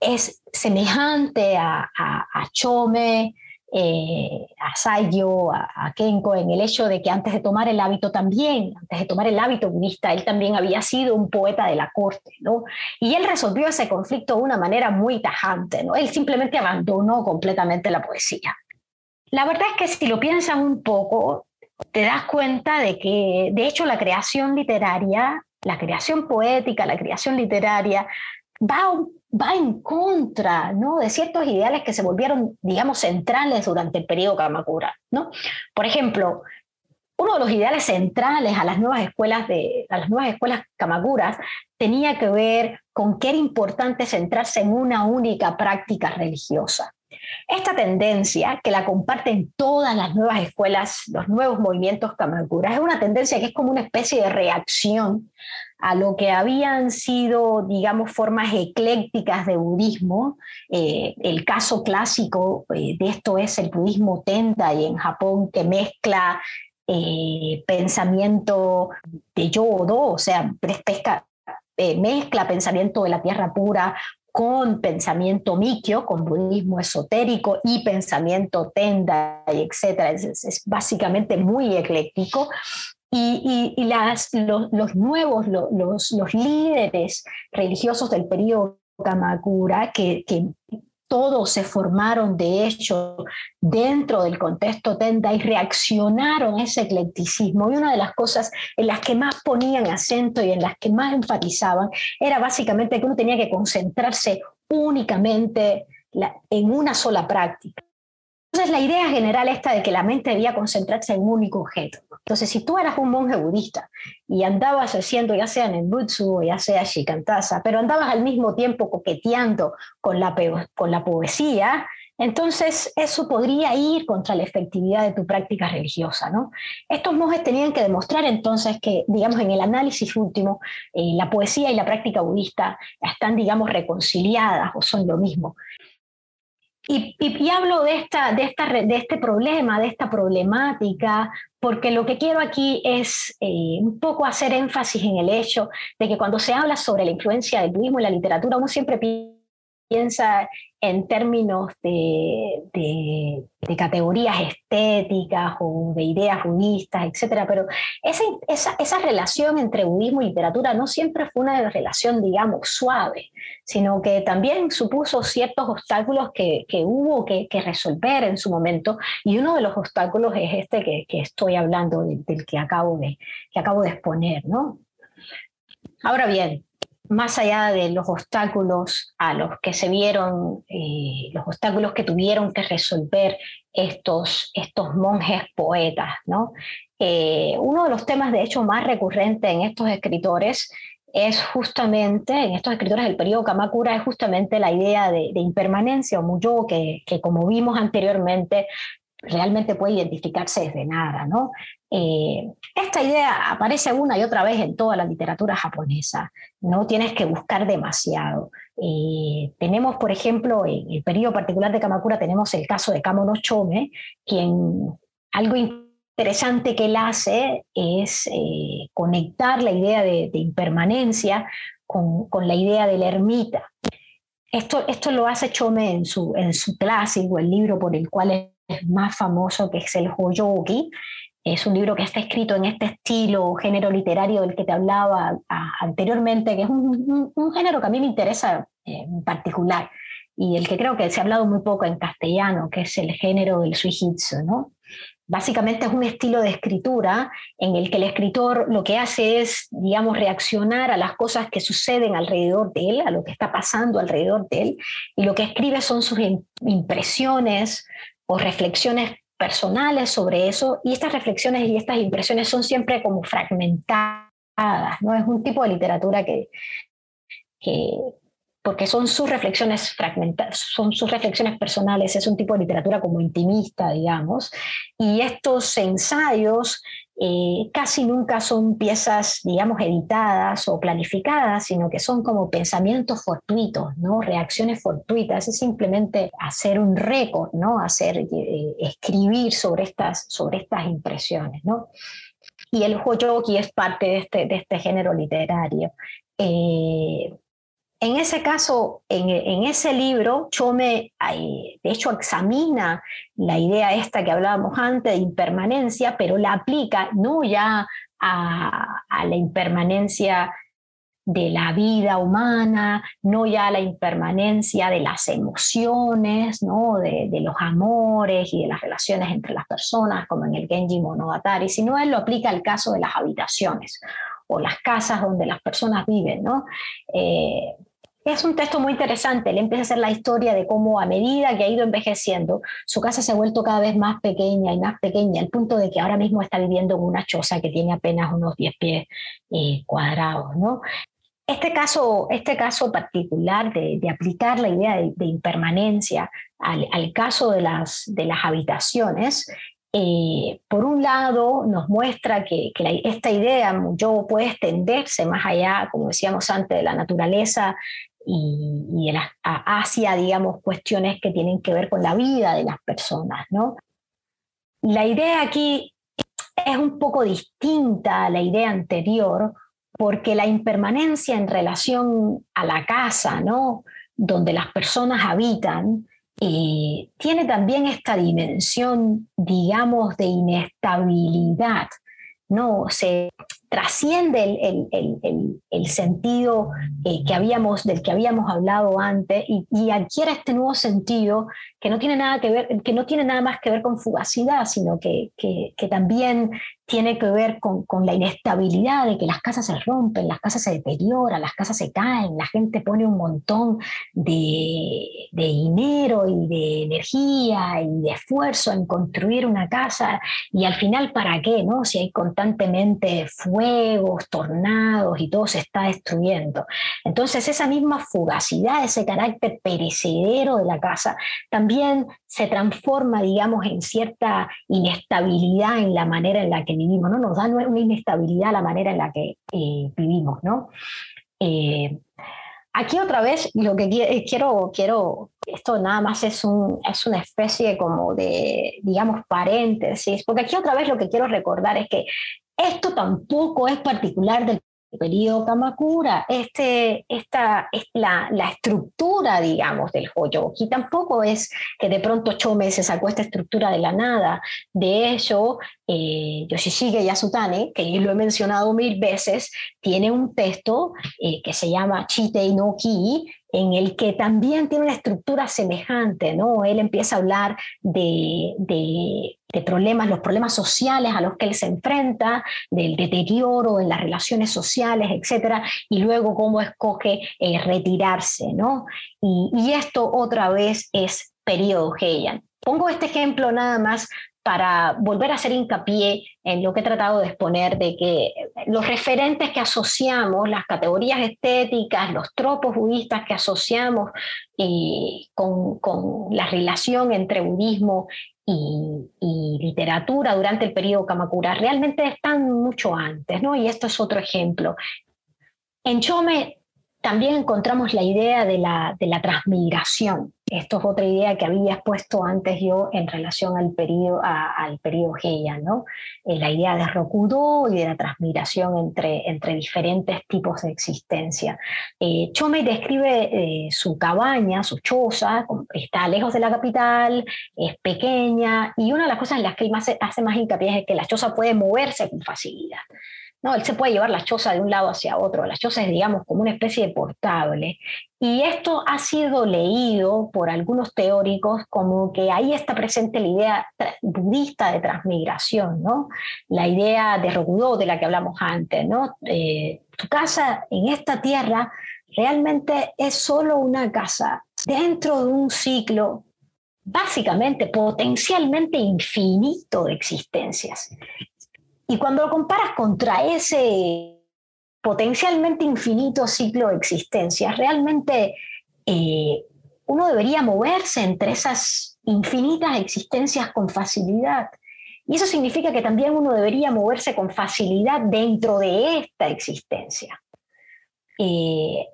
es semejante a, a, a Chome, eh, a Sayo, a, Kenko, en el hecho de que antes de tomar el hábito también, antes de tomar el hábito budista, él también había sido un poeta de la corte, ¿no? Y él resolvió ese conflicto de una manera muy tajante, ¿no? Él simplemente abandonó completamente la poesía. La verdad es que si lo piensas un poco, te das cuenta de que, de hecho, la creación literaria, la creación poética, la creación literaria, va va en contra ¿no? de ciertos ideales que se volvieron, digamos, centrales durante el periodo Kamakura. ¿no? Por ejemplo, uno de los ideales centrales a las nuevas escuelas, de, las nuevas escuelas Kamakuras tenía que ver con que era importante centrarse en una única práctica religiosa. Esta tendencia, que la comparten todas las nuevas escuelas, los nuevos movimientos Kamakuras, es una tendencia que es como una especie de reacción a lo que habían sido, digamos, formas eclécticas de budismo. Eh, el caso clásico eh, de esto es el budismo Tendai en Japón, que mezcla eh, pensamiento de yodo, o sea, mezcla pensamiento de la tierra pura con pensamiento mikyo, con budismo esotérico y pensamiento tendai, etc. es, básicamente muy ecléctico y, las, los, nuevos, los, los, líderes religiosos del periodo Kamakura, que, que todos se formaron de hecho dentro del contexto Tenda y reaccionaron a ese eclecticismo. Y una de las cosas en las que más ponían acento y en las que más enfatizaban era básicamente que uno tenía que concentrarse únicamente en una sola práctica. Entonces la idea general esta de que la mente debía concentrarse en un único objeto. Entonces si tú eras un monje budista y andabas haciendo ya sea en butsu o ya sea shikantasa, pero andabas al mismo tiempo coqueteando con la, con la poesía, entonces eso podría ir contra la efectividad de tu práctica religiosa. ¿no? Estos monjes tenían que demostrar entonces que, digamos, en el análisis último, eh, la poesía y la práctica budista están, digamos, reconciliadas o son lo mismo. Y, hablo de, esta, de, esta, de este problema, de esta problemática, porque lo que quiero aquí es eh, un poco hacer énfasis en el hecho de que cuando se habla sobre la influencia del budismo en la literatura, uno siempre piensa en términos de, de, categorías estéticas o de ideas budistas, etc. Pero esa, esa, esa, relación entre budismo y literatura no siempre fue una relación, digamos, suave, sino que también supuso ciertos obstáculos que, que hubo que, que, resolver en su momento. Y uno de los obstáculos es este que, que estoy hablando, del, del que, acabo de, que acabo de exponer. ¿no? Ahora bien, más allá de los obstáculos a los que se vieron, eh, los obstáculos que tuvieron que resolver estos, estos monjes poetas, ¿no? Eh, uno de los temas, de hecho, más recurrentes en estos escritores es justamente, en estos escritores del periodo Kamakura, es justamente la idea de, impermanencia o muyo, que, que como vimos anteriormente, realmente puede identificarse desde nada. ¿no? Eh, esta idea aparece una y otra vez en toda la literatura japonesa, no tienes que buscar demasiado. Eh, tenemos, por ejemplo, en el periodo particular de Kamakura, tenemos el caso de Kamo no Chome, quien algo interesante que él hace es eh, conectar la idea de, impermanencia con, con, la idea de la ermita. Esto, esto lo hace Chome en su, en su clásico, el libro por el cual es más famoso, que es el Hoyogi, es un libro que está escrito en este estilo, género literario del que te hablaba anteriormente, que es un, género que a mí me interesa eh, en particular y el que creo que se ha hablado muy poco en castellano, que es el género del suijitsu, ¿no? Básicamente es un estilo de escritura en el que el escritor lo que hace es, digamos, reaccionar a las cosas que suceden alrededor de él, a lo que está pasando alrededor de él, y lo que escribe son sus impresiones o reflexiones personales sobre eso y estas reflexiones y estas impresiones son siempre como fragmentadas, ¿no? Es un tipo de literatura que, que porque son sus reflexiones fragmentadas, son sus reflexiones personales, es un tipo de literatura como intimista, digamos, y estos ensayos eh, casi nunca son piezas, digamos, editadas o planificadas, sino que son como pensamientos fortuitos, ¿no? reacciones fortuitas, es simplemente hacer un récord, ¿no? hacer, eh, escribir sobre estas, sobre estas impresiones. ¿no? Y el Hoyoki es parte de este, de este género literario. Eh, en ese caso, en, ese libro, Chome, de hecho, examina la idea esta que hablábamos antes de impermanencia, pero la aplica no ya a, la impermanencia de la vida humana, no ya a la impermanencia de las emociones, ¿no? de, los amores y de las relaciones entre las personas, como en el Genji Monogatari, sino él lo aplica al caso de las habitaciones o las casas donde las personas viven. ¿no? Eh, es un texto muy interesante. Él empieza a hacer la historia de cómo a medida que ha ido envejeciendo, su casa se ha vuelto cada vez más pequeña y más pequeña, al punto de que ahora mismo está viviendo en una choza que tiene apenas unos 10 pies eh, cuadrados. ¿no? Este caso, este caso particular de, aplicar la idea de, impermanencia al, caso de las, habitaciones, eh, por un lado, nos muestra que, esta idea yo puede extenderse más allá, como decíamos antes, de la naturaleza y, hacia, digamos, cuestiones que tienen que ver con la vida de las personas, ¿no? La idea aquí es un poco distinta a la idea anterior, porque la impermanencia en relación a la casa, ¿no? Donde las personas habitan, eh, tiene también esta dimensión, digamos, de inestabilidad, ¿no? Trasciende el, el, el, el sentido eh, que habíamos, del que habíamos hablado antes y, y, adquiere este nuevo sentido que no tiene nada que ver, que no tiene nada más que ver con fugacidad, sino que, que, también tiene que ver con, con, la inestabilidad de que las casas se rompen, las casas se deterioran, las casas se caen, la gente pone un montón de, de dinero y de energía y de esfuerzo en construir una casa y al final para qué, ¿no? Si hay constantemente fuegos, tornados y todo se está destruyendo. Entonces esa misma fugacidad, ese carácter perecedero de la casa, también se transforma, digamos, en cierta inestabilidad en la manera en la que vivimos, ¿no? Nos da una inestabilidad la manera en la que eh, vivimos, ¿no? Eh, aquí otra vez lo que eh, quiero, quiero, esto nada más es, un, es una especie como de, digamos, paréntesis, porque aquí otra vez lo que quiero recordar es que esto tampoco es particular del periodo Kamakura, este, esta es la, la, estructura, digamos, del Hoyoki. Tampoco es que de pronto Chome se sacó esta estructura de la nada. De hecho, eh, Yoshishige Yasutane, que lo he mencionado mil veces, tiene un texto eh, que se llama Chitei no en el que también tiene una estructura semejante, ¿no? Él empieza a hablar de, de, problemas, los problemas sociales a los que él se enfrenta, del deterioro en las relaciones sociales, etcétera, y luego cómo escoge eh, retirarse, ¿no? Y, y, esto otra vez es periodo Heian. Pongo este ejemplo nada más para volver a hacer hincapié en lo que he tratado de exponer, de que los referentes que asociamos, las categorías estéticas, los tropos budistas que asociamos con, con, la relación entre budismo y, y, literatura durante el periodo Kamakura, realmente están mucho antes, ¿no? Y esto es otro ejemplo. En Chome también encontramos la idea de la, de la transmigración. Esto es otra idea que había expuesto antes yo en relación al periodo, al periodo ¿no? Eh, la idea de Rokudo y de la transmigración entre, entre diferentes tipos de existencia. Eh, Chomei describe eh, su cabaña, su choza, está lejos de la capital, es pequeña, y una de las cosas en las que él más, hace más hincapié es que la choza puede moverse con facilidad. No, él se puede llevar la choza de un lado hacia otro. La choza es, digamos, como una especie de portable. Y esto ha sido leído por algunos teóricos como que ahí está presente la idea budista de transmigración, ¿no? La idea de Rokudo de la que hablamos antes, ¿no? Eh, tu casa en esta tierra realmente es solo una casa dentro de un ciclo básicamente potencialmente infinito de existencias. Y cuando lo comparas contra ese potencialmente infinito ciclo de existencia, realmente eh, uno debería moverse entre esas infinitas existencias con facilidad. Y eso significa que también uno debería moverse con facilidad dentro de esta existencia. Eh,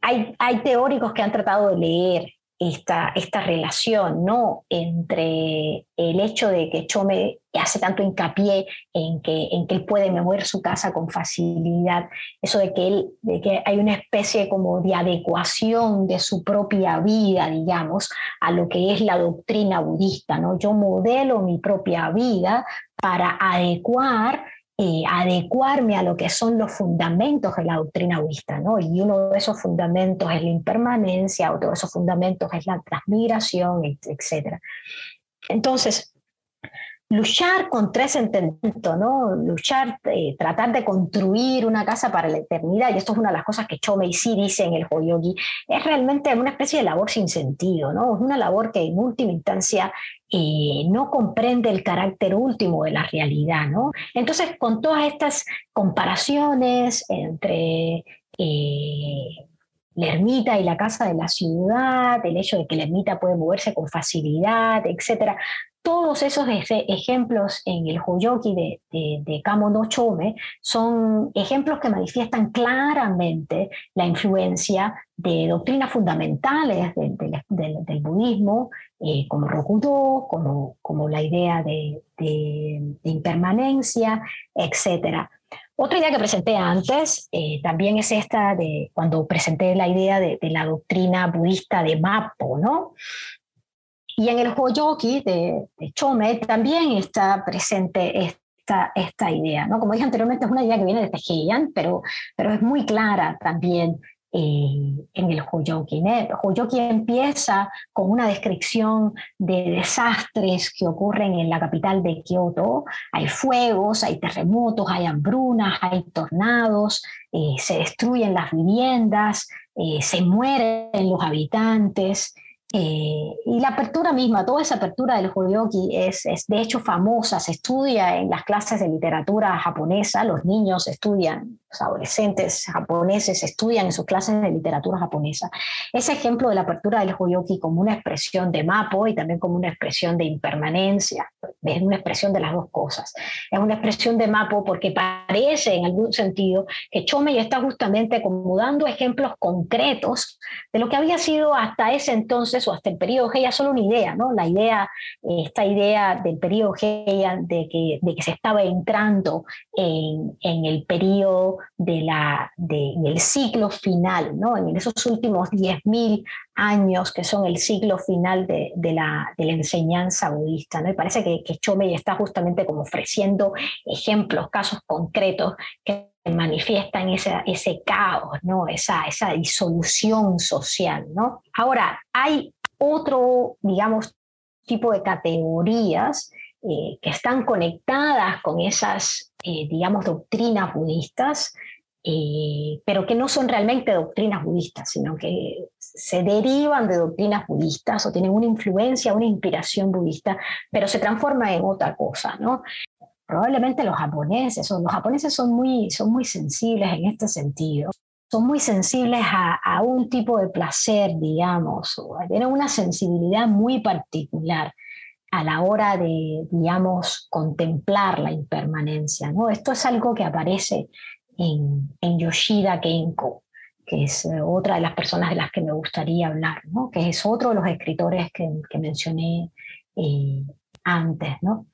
hay, hay, teóricos que han tratado de leer esta, esta relación ¿no? entre el hecho de que Chome hace tanto hincapié en que, en que él puede mover su casa con facilidad, eso de que, él, de que hay una especie como de adecuación de su propia vida, digamos, a lo que es la doctrina budista. ¿no? Yo modelo mi propia vida para adecuar eh, adecuarme a lo que son los fundamentos de la doctrina budista, ¿no? Y uno de esos fundamentos es la impermanencia, otro de esos fundamentos es la transmigración, etc. Entonces, luchar contra ese entendimiento, ¿no? Luchar, eh, tratar de construir una casa para la eternidad, y esto es una de las cosas que Chomei sí dice en el Hoyogi, es realmente una especie de labor sin sentido, ¿no? Es una labor que en última instancia eh, no comprende el carácter último de la realidad, ¿no? Entonces, con todas estas comparaciones entre eh, la ermita y la casa de la ciudad, el hecho de que la ermita puede moverse con facilidad, etcétera, todos esos ejemplos en el Hoyoki de, de, Kamo no Chome son ejemplos que manifiestan claramente la influencia de doctrinas fundamentales del, budismo, eh, como Rokudo, como, la idea de, impermanencia, etc. Otra idea que presenté antes eh, también es esta de cuando presenté la idea de, la doctrina budista de Mappo, ¿no? Y en el Hoyoki de, de Chome también está presente esta, esta idea. ¿no? Como dije anteriormente, es una idea que viene de Tejian, pero, pero es muy clara también eh, en el Hoyoki. ¿eh? Hoyoki empieza con una descripción de desastres que ocurren en la capital de Kioto. Hay fuegos, hay terremotos, hay hambrunas, hay tornados, eh, se destruyen las viviendas, eh, se mueren los habitantes. Eh, y la apertura misma, toda esa apertura del Hoyoki es, es, de hecho famosa, se estudia en las clases de literatura japonesa, los niños estudian, los adolescentes japoneses estudian en sus clases de literatura japonesa. Ese ejemplo de la apertura del Hoyoki como una expresión de mapo y también como una expresión de impermanencia, es una expresión de las dos cosas. Es una expresión de mapo porque parece en algún sentido que Chomei está justamente como dando ejemplos concretos de lo que había sido hasta ese entonces o hasta el periodo Heian, solo una idea, ¿no? La idea, esta idea del periodo Heian de que, de que se estaba entrando en, en el periodo de la, de, del ciclo final, ¿no? En esos últimos 10.000 años que son el ciclo final de, de, la, enseñanza budista. ¿no? Y parece que, que está justamente como ofreciendo ejemplos, casos concretos que manifiestan ese, ese caos, ¿no? esa, esa disolución social. ¿no? Ahora, hay otro, digamos, tipo de categorías eh, que están conectadas con esas, eh, digamos, doctrinas budistas, eh, pero que no son realmente doctrinas budistas, sino que se derivan de doctrinas budistas o tienen una influencia, una inspiración budista, pero se transforman en otra cosa, ¿no? Probablemente los japoneses, los japoneses son muy, son muy sensibles en este sentido, son muy sensibles a, a un tipo de placer, digamos, tienen una sensibilidad muy particular a la hora de, digamos, contemplar la impermanencia. ¿no? Esto es algo que aparece en, en Yoshida Kenko, que es eh, otra de las personas de las que me gustaría hablar, ¿no? que es otro de los escritores que, que mencioné eh, antes. ¿no?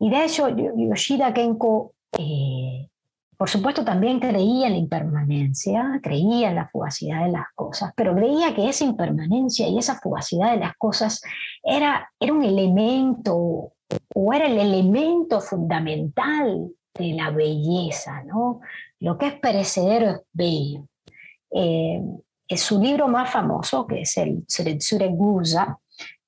Y de hecho, Yoshida Kenko eh, por supuesto, también creía en la impermanencia, creía en la fugacidad de las cosas, pero creía que esa impermanencia y esa fugacidad de las cosas era, era un elemento o era el elemento fundamental de la belleza, ¿no? Lo que es perecedero es bello. Eh, es su libro más famoso, que es el Tsuretsure Guza,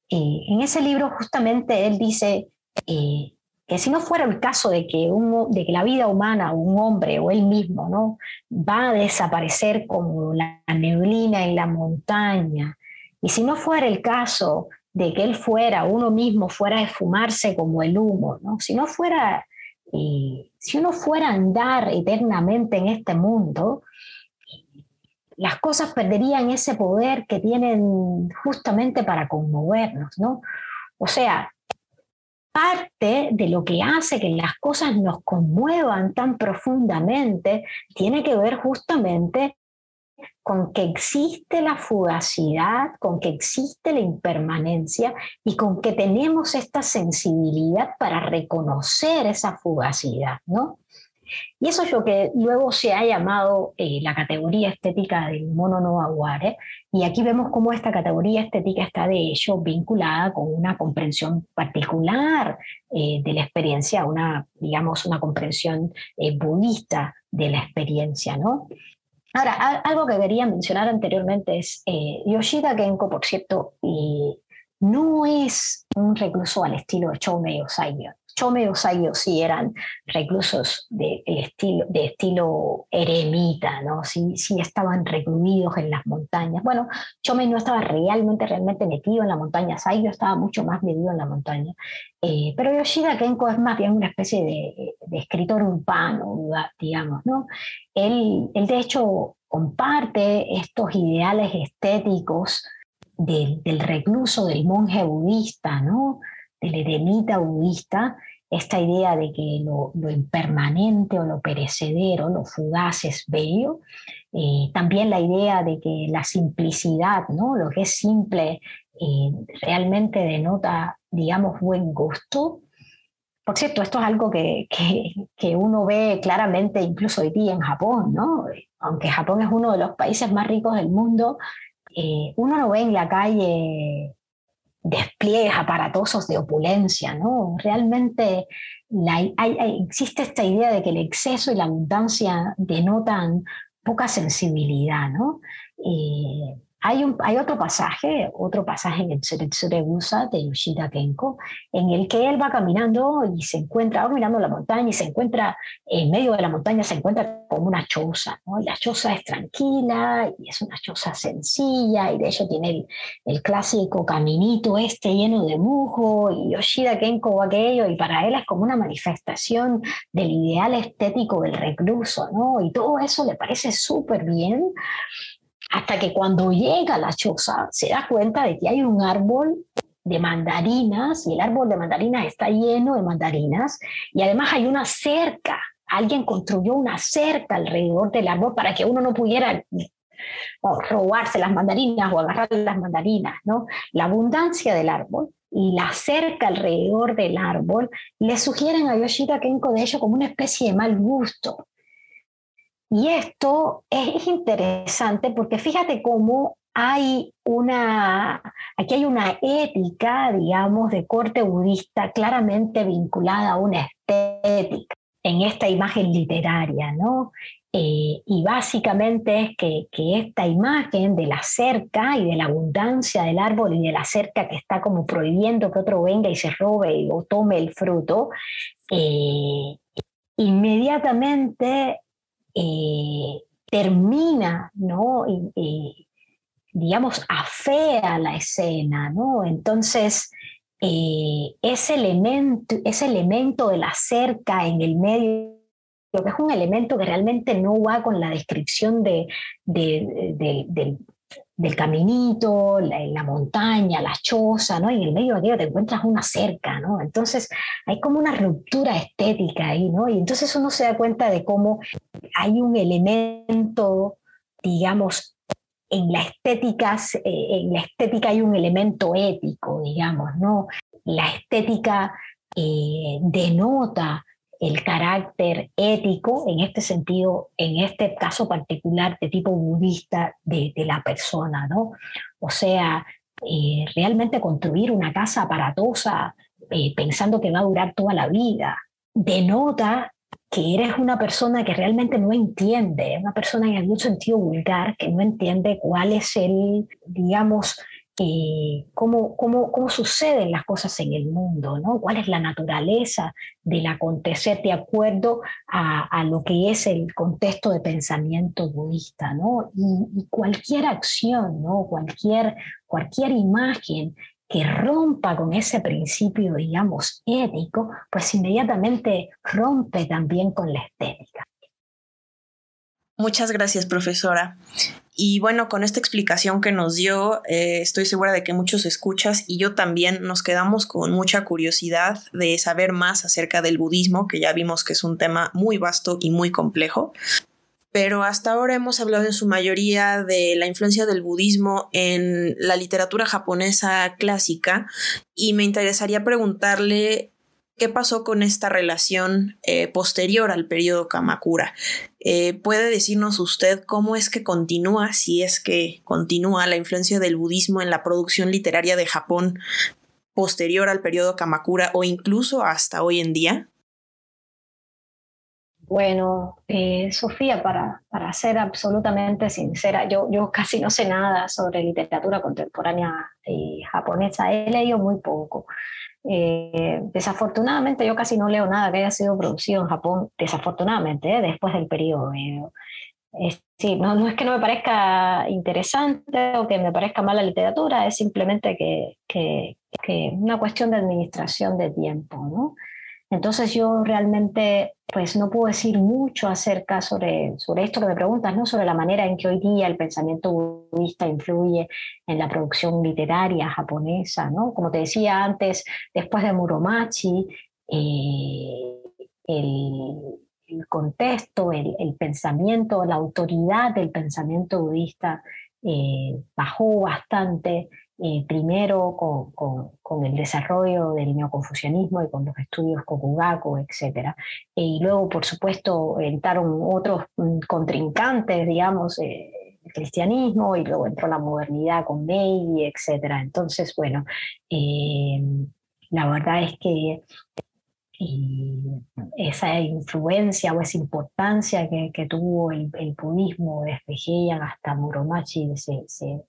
eh, en ese libro justamente él dice, eh, que si no fuera el caso de que, de que la vida humana, un hombre o él mismo, ¿no? va a desaparecer como la neblina en la montaña, y si no fuera el caso de que él fuera, uno mismo fuera a esfumarse como el humo, ¿no? si no fuera, eh, si uno fuera a andar eternamente en este mundo, las cosas perderían ese poder que tienen justamente para conmovernos, ¿no? O sea, parte de lo que hace que las cosas nos conmuevan tan profundamente tiene que ver justamente con que existe la fugacidad, con que existe la impermanencia y con que tenemos esta sensibilidad para reconocer esa fugacidad, ¿no? Y eso es lo que luego se ha llamado eh, la categoría estética del mono no aguare. Y aquí vemos cómo esta categoría estética está de hecho vinculada con una comprensión particular eh, de la experiencia, una, digamos, una comprensión eh, budista de la experiencia, ¿no? Ahora, algo que quería mencionar anteriormente es Yoshida Genko, por cierto, no es un recluso al estilo de Choumei Osayo. Chome Osayo sí eran reclusos de, estilo, de estilo eremita, ¿no? Sí, sí estaban recluidos en las montañas. Bueno, Chome no estaba realmente, realmente metido en la montaña, Saiyo estaba mucho más metido en la montaña. Eh, pero Yoshida Kenko es más bien una especie de, de escritor urbano, digamos, ¿no? Él, él de hecho comparte estos ideales estéticos del, del recluso, del monje budista, ¿no? Del eremita budista, esta idea de que lo, impermanente o lo perecedero, lo fugaz es bello, eh, también la idea de que la simplicidad, ¿no? lo que es simple, eh, realmente denota, digamos, buen gusto. Por cierto, esto es algo que, que, uno ve claramente incluso hoy día en Japón, ¿no? aunque Japón es uno de los países más ricos del mundo, eh, uno no ve en la calle despliegues aparatosos de opulencia, ¿no? Realmente existe esta idea de que el exceso y la abundancia denotan poca sensibilidad, ¿no? Eh, hay, un, hay otro pasaje, otro pasaje en el Tsuregusa de Yoshida Kenko, en el que él va caminando y se encuentra, va mirando la montaña y se encuentra, en medio de la montaña se encuentra como una choza, ¿no? La choza es tranquila y es una choza sencilla y de hecho tiene el, el clásico caminito este lleno de musgo y Yoshida Kenko aquello y para él es como una manifestación del ideal estético del recluso, ¿no? Y todo eso le parece súper bien hasta que cuando llega a la choza se da cuenta de que hay un árbol de mandarinas y el árbol de mandarinas está lleno de mandarinas y además hay una cerca. Alguien construyó una cerca alrededor del árbol para que uno no pudiera robarse las mandarinas o agarrar las mandarinas, ¿no? La abundancia del árbol y la cerca alrededor del árbol le sugieren a Yoshida Kenko de ello como una especie de mal gusto. Y esto es interesante porque fíjate cómo hay una, aquí hay una ética, digamos, de corte budista claramente vinculada a una estética en esta imagen literaria, ¿no? Eh, y básicamente es que, que, esta imagen de la cerca y de la abundancia del árbol y de la cerca que está como prohibiendo que otro venga y se robe o tome el fruto, eh, inmediatamente eh, termina, ¿no? Y, digamos, afea la escena, ¿no? Entonces, eh, ese, elemento, ese elemento de la cerca en el medio que es un elemento que realmente no va con la descripción de, de, del caminito, la, montaña, la choza, ¿no? Y en el medio de aquello te encuentras una cerca, ¿no? Entonces hay como una ruptura estética ahí, ¿no? Y entonces uno se da cuenta de cómo hay un elemento, digamos, en la estética, eh, en la estética hay un elemento ético, digamos, ¿no? La estética eh, denota el carácter ético, en este sentido, en este caso particular de tipo budista de, la persona, ¿no? O sea, eh, realmente construir una casa aparatosa eh, pensando que va a durar toda la vida, denota que eres una persona que realmente no entiende, una persona en algún sentido vulgar, que no entiende cuál es el, digamos, eh, cómo, cómo, cómo, suceden las cosas en el mundo, ¿no? cuál es la naturaleza del acontecer de acuerdo a, a lo que es el contexto de pensamiento budista. ¿no? Y, cualquier acción, ¿no? cualquier, cualquier imagen que rompa con ese principio, digamos, ético, pues inmediatamente rompe también con la estética. Muchas gracias, profesora. Y bueno, con esta explicación que nos dio, eh, estoy segura de que muchos escuchas y yo también nos quedamos con mucha curiosidad de saber más acerca del budismo, que ya vimos que es un tema muy vasto y muy complejo. Pero hasta ahora hemos hablado en su mayoría de la influencia del budismo en la literatura japonesa clásica y me interesaría preguntarle ¿Qué pasó con esta relación eh, posterior al periodo Kamakura? Eh, ¿Puede decirnos usted cómo es que continúa, si es que continúa la influencia del budismo en la producción literaria de Japón posterior al periodo Kamakura o incluso hasta hoy en día? Bueno, eh, Sofía, para, para ser absolutamente sincera, yo, yo casi no sé nada sobre literatura contemporánea japonesa, he leído muy poco. Eh, desafortunadamente yo casi no leo nada que haya sido producido en Japón, desafortunadamente, ¿eh? después del periodo. sí, no, no, es que no me parezca interesante o que me parezca mala literatura, es simplemente que, que, que una cuestión de administración de tiempo. ¿no? Entonces yo realmente pues no puedo decir mucho acerca sobre, sobre esto que me preguntas, ¿no? sobre la manera en que hoy día el pensamiento budista influye en la producción literaria japonesa. ¿no? Como te decía antes, después de Muromachi, eh, el, contexto, el, pensamiento, la autoridad del pensamiento budista eh, bajó bastante eh, primero con, con, el desarrollo del neoconfucianismo y con los estudios Kokugaku, etc. E, y luego, por supuesto, entraron otros mm, contrincantes, digamos, eh, el cristianismo, y luego entró la modernidad con Meiji, etc. Entonces, bueno, eh, la verdad es que esa influencia o esa importancia que, que tuvo el, el, budismo desde Heian hasta Muromachi se, se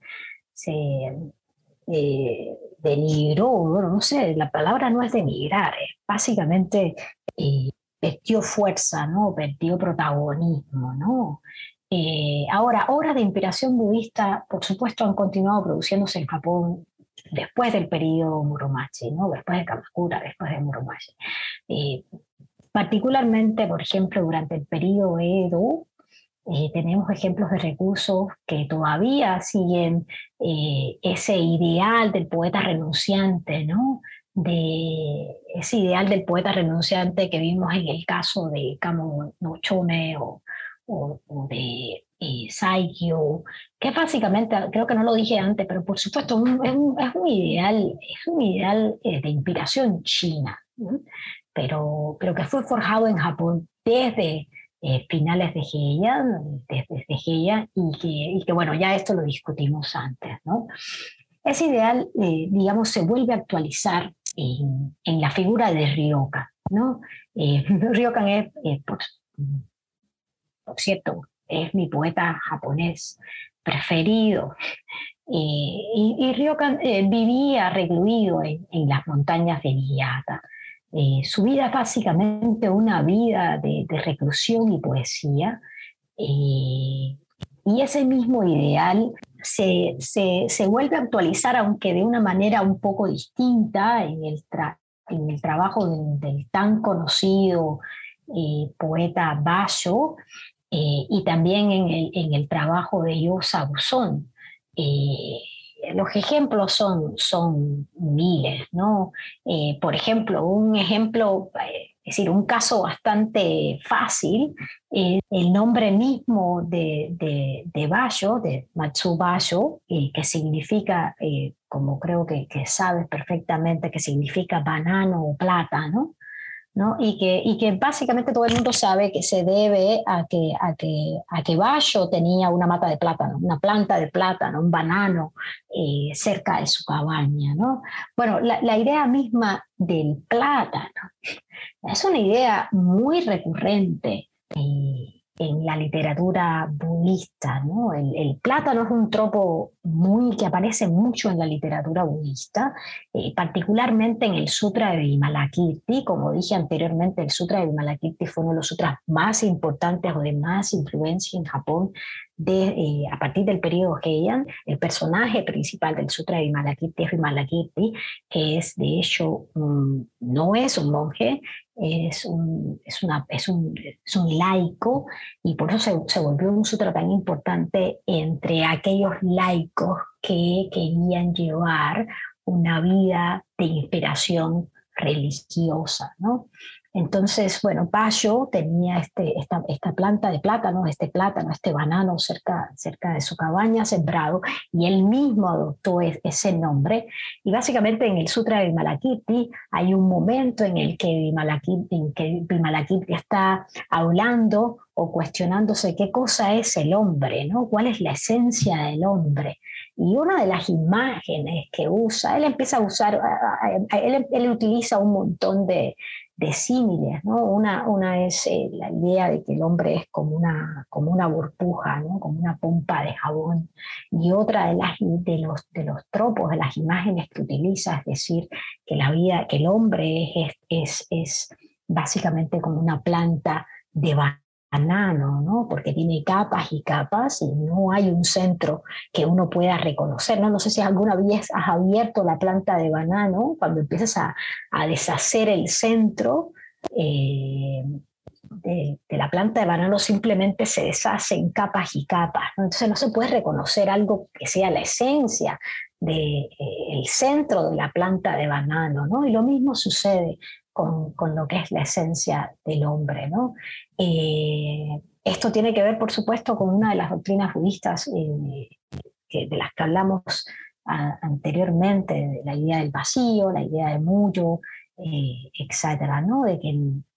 eh, denigró, bueno, no sé, la palabra no es denigrar, es básicamente eh, perdió fuerza, ¿no? perdió protagonismo. ¿no? Eh, ahora, obras de inspiración budista, por supuesto, han continuado produciéndose en Japón después del periodo Muromachi, ¿no? después de Kamakura, después de Muromachi. Eh, particularmente, por ejemplo, durante el periodo Edo, eh, tenemos ejemplos de recursos que todavía siguen eh, ese ideal del poeta renunciante, ¿no? de ese ideal del poeta renunciante que vimos en el caso de Kamo no Chome o, o, de eh, Saikyo, que básicamente, creo que no lo dije antes, pero por supuesto es, un, es un ideal, es un ideal eh, de inspiración china, pero, pero que fue forjado en Japón desde eh, finales de Heian, desde, Heian, y que, y que, bueno, ya esto lo discutimos antes, ¿no? Ese ideal, digamos, se vuelve a actualizar en, en, la figura de Ryokan, ¿no? Ryokan es, por, por cierto, es mi poeta japonés preferido. Eh, y, Ryokan eh, vivía recluido en, las montañas de Niigata. Eh, su vida es básicamente una vida de, reclusión y poesía. y ese mismo ideal se, se, vuelve a actualizar, aunque de una manera un poco distinta, en el, en el trabajo del, tan conocido poeta Basho, eh, y también en el, en el, trabajo de Yosa Buzón. Eh, los ejemplos son, son miles, ¿no? Eh, por ejemplo, un ejemplo, es decir, un caso bastante fácil, el nombre mismo de, de, de Bayo, de Matsu Bayo, que significa, como creo que, que sabes perfectamente, que significa banano o plátano, y, que, y que básicamente todo el mundo sabe que se debe a que, a que, a que Bayo tenía una mata de plátano, una planta de plátano, un banano eh, cerca de su cabaña. ¿no? Bueno, la, la idea misma del plátano es una idea muy recurrente. Eh, en la literatura budista. ¿no? El, plátano es un tropo muy, que aparece mucho en la literatura budista, eh, particularmente en el Sutra de Vimalakirti. Como dije anteriormente, el Sutra de Vimalakirti fue uno de los sutras más importantes o de más influencia en Japón de, eh, a partir del periodo Heian. El personaje principal del Sutra de Vimalakirti es Vimalakirti, que es de hecho, no es un monje, es un, es, una, es, un, es un, laico y por eso se, se, volvió un sutra tan importante entre aquellos laicos que querían llevar una vida de inspiración religiosa. ¿no? Entonces, bueno, Payo tenía este, esta, planta de plátano, este plátano, este banano cerca, de su cabaña sembrado, y él mismo adoptó ese nombre. Y básicamente en el Sutra de Vimalakirti hay un momento en el que Vimalakirti, está hablando o cuestionándose qué cosa es el hombre, ¿no? ¿Cuál es la esencia del hombre? Y una de las imágenes que usa, él empieza a usar, él utiliza un montón de, de símiles, ¿no? Una, una es eh, la idea de que el hombre es como una, como una burbuja, ¿no? Como una pompa de jabón. Y otra de, las, de, los, de los tropos, de las imágenes que utiliza, es decir, que la vida, que el hombre es, es, es básicamente como una planta de ¿no? porque tiene capas y capas y no hay un centro que uno pueda reconocer. No, no sé si alguna vez has abierto la planta de banano, cuando empiezas a, deshacer el centro eh, de, la planta de banano simplemente se deshace en capas y capas. Entonces no se puede reconocer algo que sea la esencia del de, eh, centro de la planta de banano. ¿no? Y lo mismo sucede con, con, lo que es la esencia del hombre. ¿no? Eh, esto tiene que ver, por supuesto, con una de las doctrinas budistas eh, de las que hablamos anteriormente, de la idea del vacío, la idea del muyo, eh, etcétera, ¿no? De que,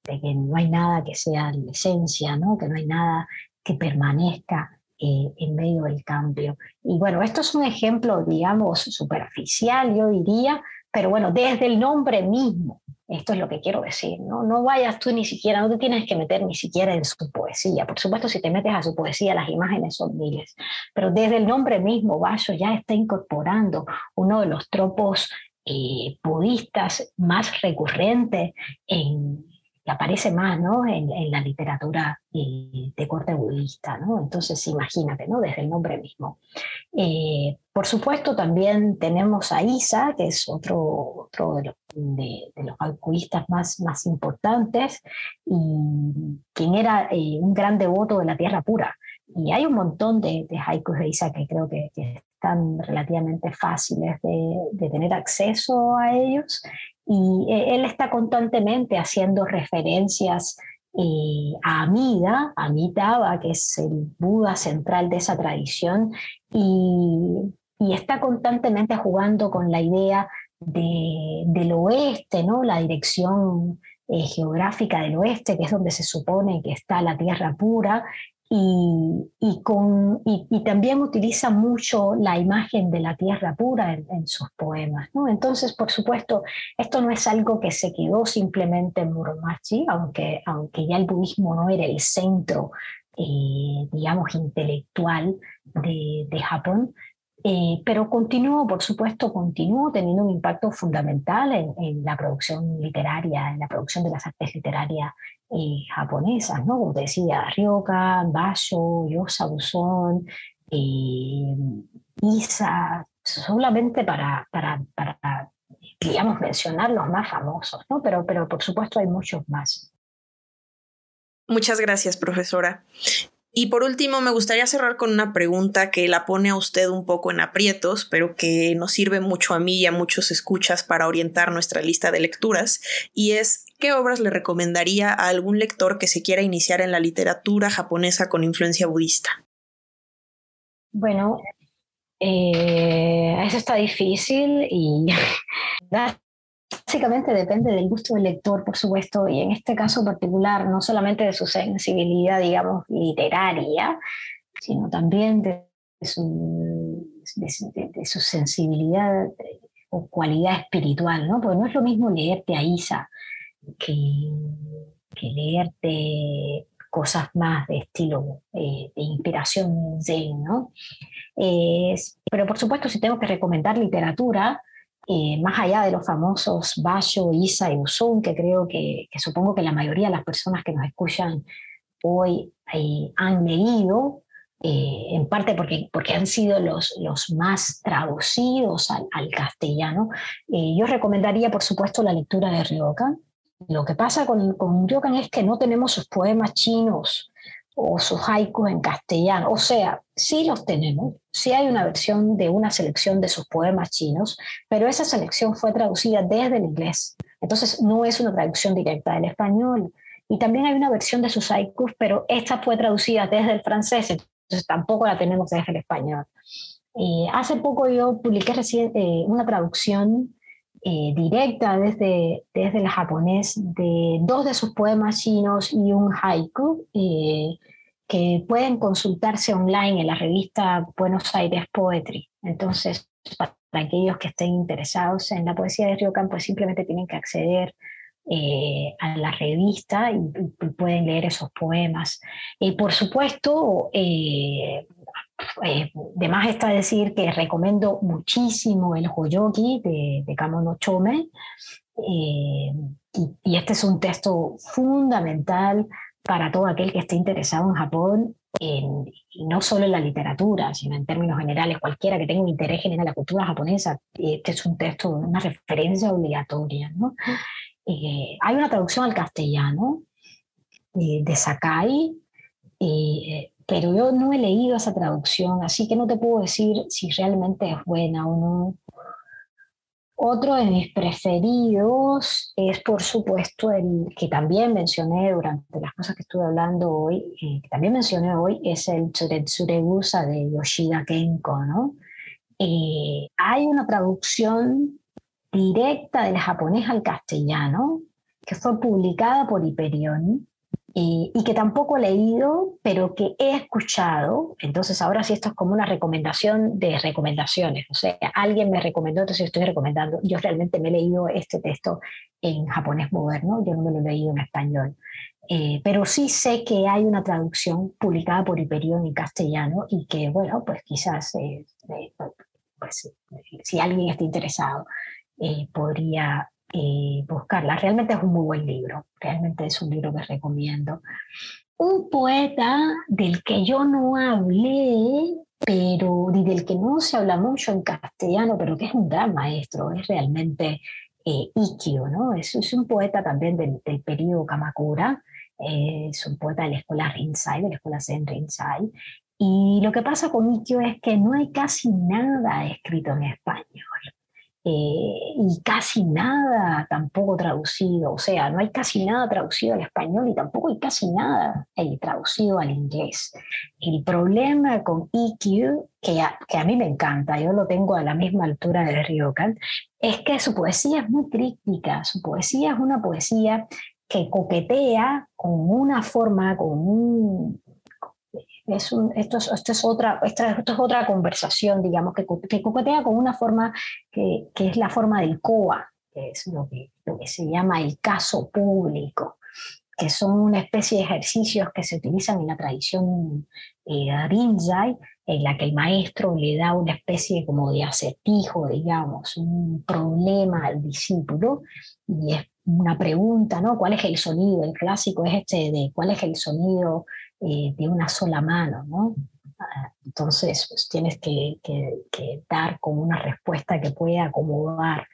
de que, no hay nada que sea la esencia, ¿no? que no hay nada que permanezca en medio del cambio. Y bueno, esto es un ejemplo, digamos, superficial, yo diría, pero bueno, desde el nombre mismo, Esto es lo que quiero decir, ¿no? No vayas tú ni siquiera, no te tienes que meter ni siquiera en su poesía. Por supuesto, si te metes a su poesía, las imágenes son miles. Pero desde el nombre mismo, Basho ya está incorporando uno de los tropos eh, budistas más recurrentes en, aparece más ¿no? en, la literatura eh, de corte budista. ¿no? Entonces, imagínate, ¿no? desde el nombre mismo. Eh, por supuesto, también tenemos a Isa, que es otro, otro de, los, de, budistas más, más importantes, y quien era eh, un gran devoto de la tierra pura. Y hay un montón de, de haikus de Isa que creo que, que están relativamente fáciles de, de, tener acceso a ellos y eh, él está constantemente haciendo referencias eh, a Amida, Amitabha, que es el Buda central de esa tradición, y, está constantemente jugando con la idea del oeste, ¿no? la dirección eh, geográfica del oeste, que es donde se supone que está la tierra pura, y, con, y, también utiliza mucho la imagen de la tierra pura en, sus poemas. Entonces, por supuesto, esto no es algo que se quedó simplemente en Muromachi, aunque, aunque ya el budismo no era el centro, eh, digamos, intelectual de, de Japón, eh, pero continuó, por supuesto, continuó teniendo un impacto fundamental en, la producción literaria, en la producción de las artes literarias eh, japonesas, ¿no? Como decía, Ryokan, Basho, Yosa Buzón, eh, Isa, solamente para, para, para, digamos, mencionar los más famosos, ¿no? Pero, pero por supuesto hay muchos más. Muchas gracias, profesora. Y por último, me gustaría cerrar con una pregunta que la pone a usted un poco en aprietos, pero que nos sirve mucho a mí y a muchos escuchas para orientar nuestra lista de lecturas, y es ¿qué obras le recomendaría a algún lector que se quiera iniciar en la literatura japonesa con influencia budista? Bueno, eh, eso está difícil y Básicamente depende del gusto del lector, por supuesto, y en este caso particular, no solamente de su sensibilidad, digamos, literaria, sino también de su, sensibilidad o cualidad espiritual, ¿no? Porque no es lo mismo leerte a Isa que, que leerte cosas más de estilo eh, de inspiración zen, ¿no? pero por supuesto, si tengo que recomendar literatura, eh, más allá de los famosos Bayo, Isa y Usun, que creo que, supongo que la mayoría de las personas que nos escuchan hoy eh, han leído, eh, en parte porque, porque han sido los, los más traducidos al, castellano. yo recomendaría, por supuesto, la lectura de Ryokan. Lo que pasa con, con Ryokan es que no tenemos sus poemas chinos o sus haikus en castellano. O sea, sí los tenemos, sí hay una versión de una selección de sus poemas chinos, pero esa selección fue traducida desde el inglés. Entonces no es una traducción directa del español. Y también hay una versión de sus haikus, pero esta fue traducida desde el francés, entonces tampoco la tenemos desde el español. Eh, hace poco yo publiqué recién, eh, una traducción eh, directa desde, desde el japonés de dos de sus poemas chinos y un haiku eh, que pueden consultarse online en la revista Buenos Aires Poetry. Entonces, para aquellos que estén interesados en la poesía de Ryokan, pues simplemente tienen que acceder eh, a la revista y, pueden leer esos poemas. Y por supuesto, eh, de más está decir que recomiendo muchísimo el Hoyoki de, de Kamono Chome. Eh, y, este es un texto fundamental para todo aquel que esté interesado en Japón, y no solo en la literatura, sino en términos generales, cualquiera que tenga un interés general en la cultura japonesa, este es un texto, una referencia obligatoria. ¿no? Eh, hay una traducción al castellano de Sakai, pero yo no he leído esa traducción, así que no te puedo decir si realmente es buena o no. Otro de mis preferidos es, por supuesto, el que también mencioné durante las cosas que estuve hablando hoy, eh, que también mencioné hoy, es el Tsuretsuregusa de Yoshida Kenko. ¿no? Eh, hay una traducción directa del japonés al castellano que fue publicada por Hyperion y, que tampoco he leído, pero que he escuchado. Entonces ahora sí esto es como una recomendación de recomendaciones. O sea, alguien me recomendó, entonces estoy recomendando. Yo realmente me he leído este texto en japonés moderno, yo no me lo he leído en español. Eh, pero sí sé que hay una traducción publicada por Hiperión en castellano y que, bueno, pues quizás eh, eh, pues, si alguien está interesado, podría eh, buscarla. Realmente es un muy buen libro, realmente es un libro que recomiendo. Un poeta del que yo no hablé, pero y del que no se habla mucho en castellano, pero que es un gran maestro, es realmente eh, Ikkyo, ¿no? Es, es, un poeta también del, del periodo Kamakura, eh, es un poeta de la escuela Rinzai, de la escuela Zen Rinzai, y lo que pasa con Ikkyo es que no hay casi nada escrito en español. Eh, y casi nada tampoco traducido, o sea, no hay casi nada traducido al español y tampoco hay casi nada eh, traducido al inglés. El problema con EQ, que a, que a mí me encanta, yo lo tengo a la misma altura del Ryokan, es que su poesía es muy crítica, su poesía es una poesía que coquetea con una forma, con un, es esto, es, otra, esto, es otra conversación, digamos, que, que coquetea con una forma que, que, es la forma del COA, que es lo que, lo que se llama el caso público, que son una especie de ejercicios que se utilizan en la tradición eh, en la que el maestro le da una especie como de acertijo, digamos, un problema al discípulo, y es una pregunta, ¿no? ¿Cuál es el sonido? El clásico es este de cuál es el sonido eh, de una sola mano, ¿no? Ah, entonces, pues tienes que, dar como una respuesta que pueda acomodar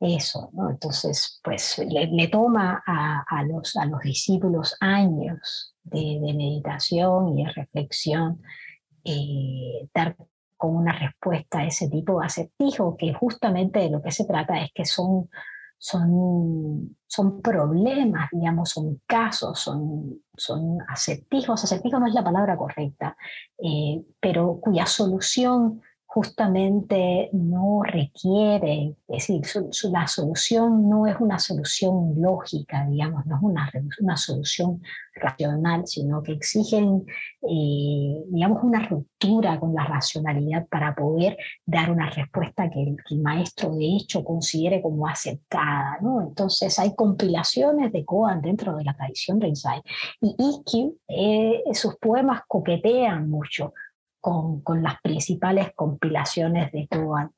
eso, ¿no? Entonces, pues le, toma a, a, los, a los discípulos años de, meditación y de reflexión eh, dar con una respuesta a ese tipo de acertijo, que justamente de lo que se trata es que son son, son problemas, digamos, son casos, son, son acertijos. Acertijos no es la palabra correcta, eh, pero cuya solución justamente no requiere, es decir, la solución no es una solución lógica, digamos, no es una, solución racional, sino que exigen, eh, digamos, una ruptura con la racionalidad para poder dar una respuesta que el, maestro de hecho considere como aceptada. Entonces hay compilaciones de Koan dentro de la tradición de Rinzai y Ikkyu, eh, sus poemas coquetean mucho con, con las principales compilaciones de Koan.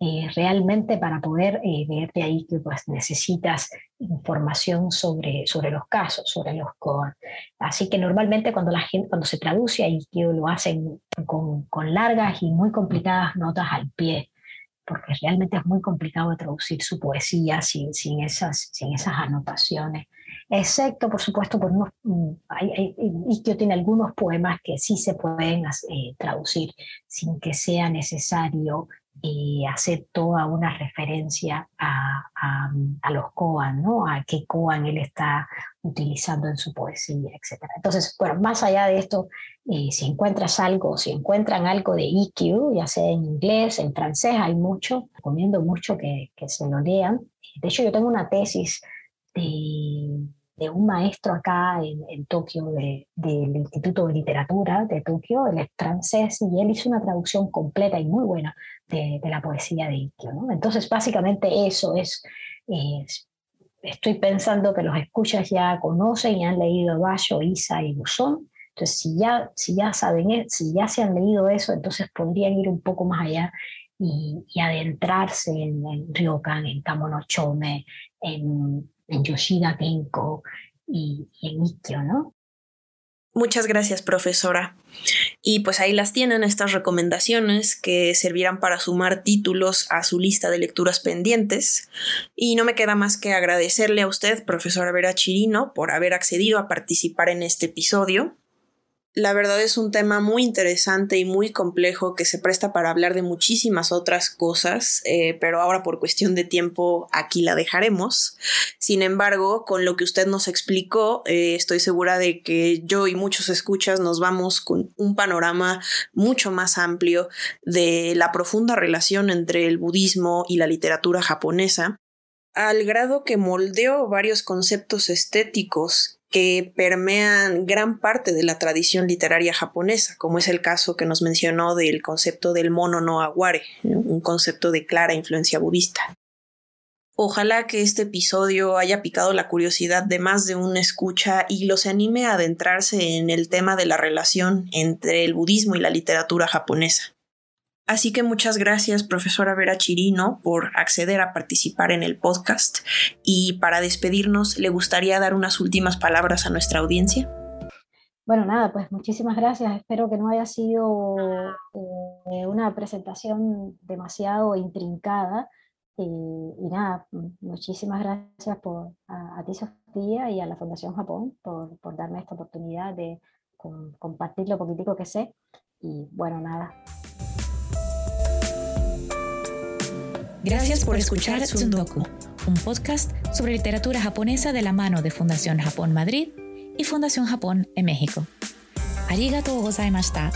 Eh, realmente para poder eh, ver de ahí que pues, necesitas información sobre, sobre los casos, sobre los Koan. Así que normalmente cuando la gente, cuando se traduce ahí que lo hacen con, con, largas y muy complicadas notas al pie, porque realmente es muy complicado de traducir su poesía sin, sin, esas, sin esas anotaciones excepto por supuesto por unos, mm, hay, tiene algunos poemas que sí se pueden eh, traducir sin que sea necesario eh, hacer toda una referencia a, a, los Koan, ¿no? a qué Koan él está utilizando en su poesía, etc. Entonces, bueno, más allá de esto, eh, si encuentras algo, si encuentran algo de EQ, ya sea en inglés, en francés, hay mucho, recomiendo mucho que, que se lo lean. De hecho, yo tengo una tesis de de un maestro acá en, Tokio, del Instituto de Literatura de Tokio, él es francés y él hizo una traducción completa y muy buena de, la poesía de Ikkyo. ¿no? Entonces, básicamente eso es, estoy pensando que los escuchas ya conocen y han leído Basho, Isa y Buzón. Entonces, si ya, si ya saben, e, si ya se han leído eso, entonces podrían ir un poco más allá y, adentrarse en, en Ryokan, en Kamonochome, en en Yoshida Genko y, en Ikkyo, ¿no? Muchas gracias, profesora. Y pues ahí las tienen estas recomendaciones que servirán para sumar títulos a su lista de lecturas pendientes. Y no me queda más que agradecerle a usted, profesora Vera Chirino, por haber accedido a participar en este episodio. La verdad es un tema muy interesante y muy complejo que se presta para hablar de muchísimas otras cosas, eh, pero ahora por cuestión de tiempo aquí la dejaremos. Sin embargo, con lo que usted nos explicó, eh, estoy segura de que yo y muchos escuchas nos vamos con un panorama mucho más amplio de la profunda relación entre el budismo y la literatura japonesa al grado que moldeó varios conceptos estéticos que permean gran parte de la tradición literaria japonesa, como es el caso que nos mencionó del concepto del mono no aguare, un concepto de clara influencia budista. Ojalá que este episodio haya picado la curiosidad de más de una escucha y los anime a adentrarse en el tema de la relación entre el budismo y la literatura japonesa. Así que muchas gracias, profesora Vera Chirino, por acceder a participar en el podcast. Y para despedirnos, ¿le gustaría dar unas últimas palabras a nuestra audiencia? Bueno, nada, pues muchísimas gracias. Espero que no haya sido eh, una presentación demasiado intrincada. Y, nada, muchísimas gracias por, a, ti, Sofía, y a la Fundación Japón por, por darme esta oportunidad de compartir lo poquitico que sé. Y bueno, nada, Gracias por escuchar Tsundoku, un podcast sobre literatura japonesa de la mano de Fundación Japón Madrid y Fundación Japón en México. Arigatou gozaimashita.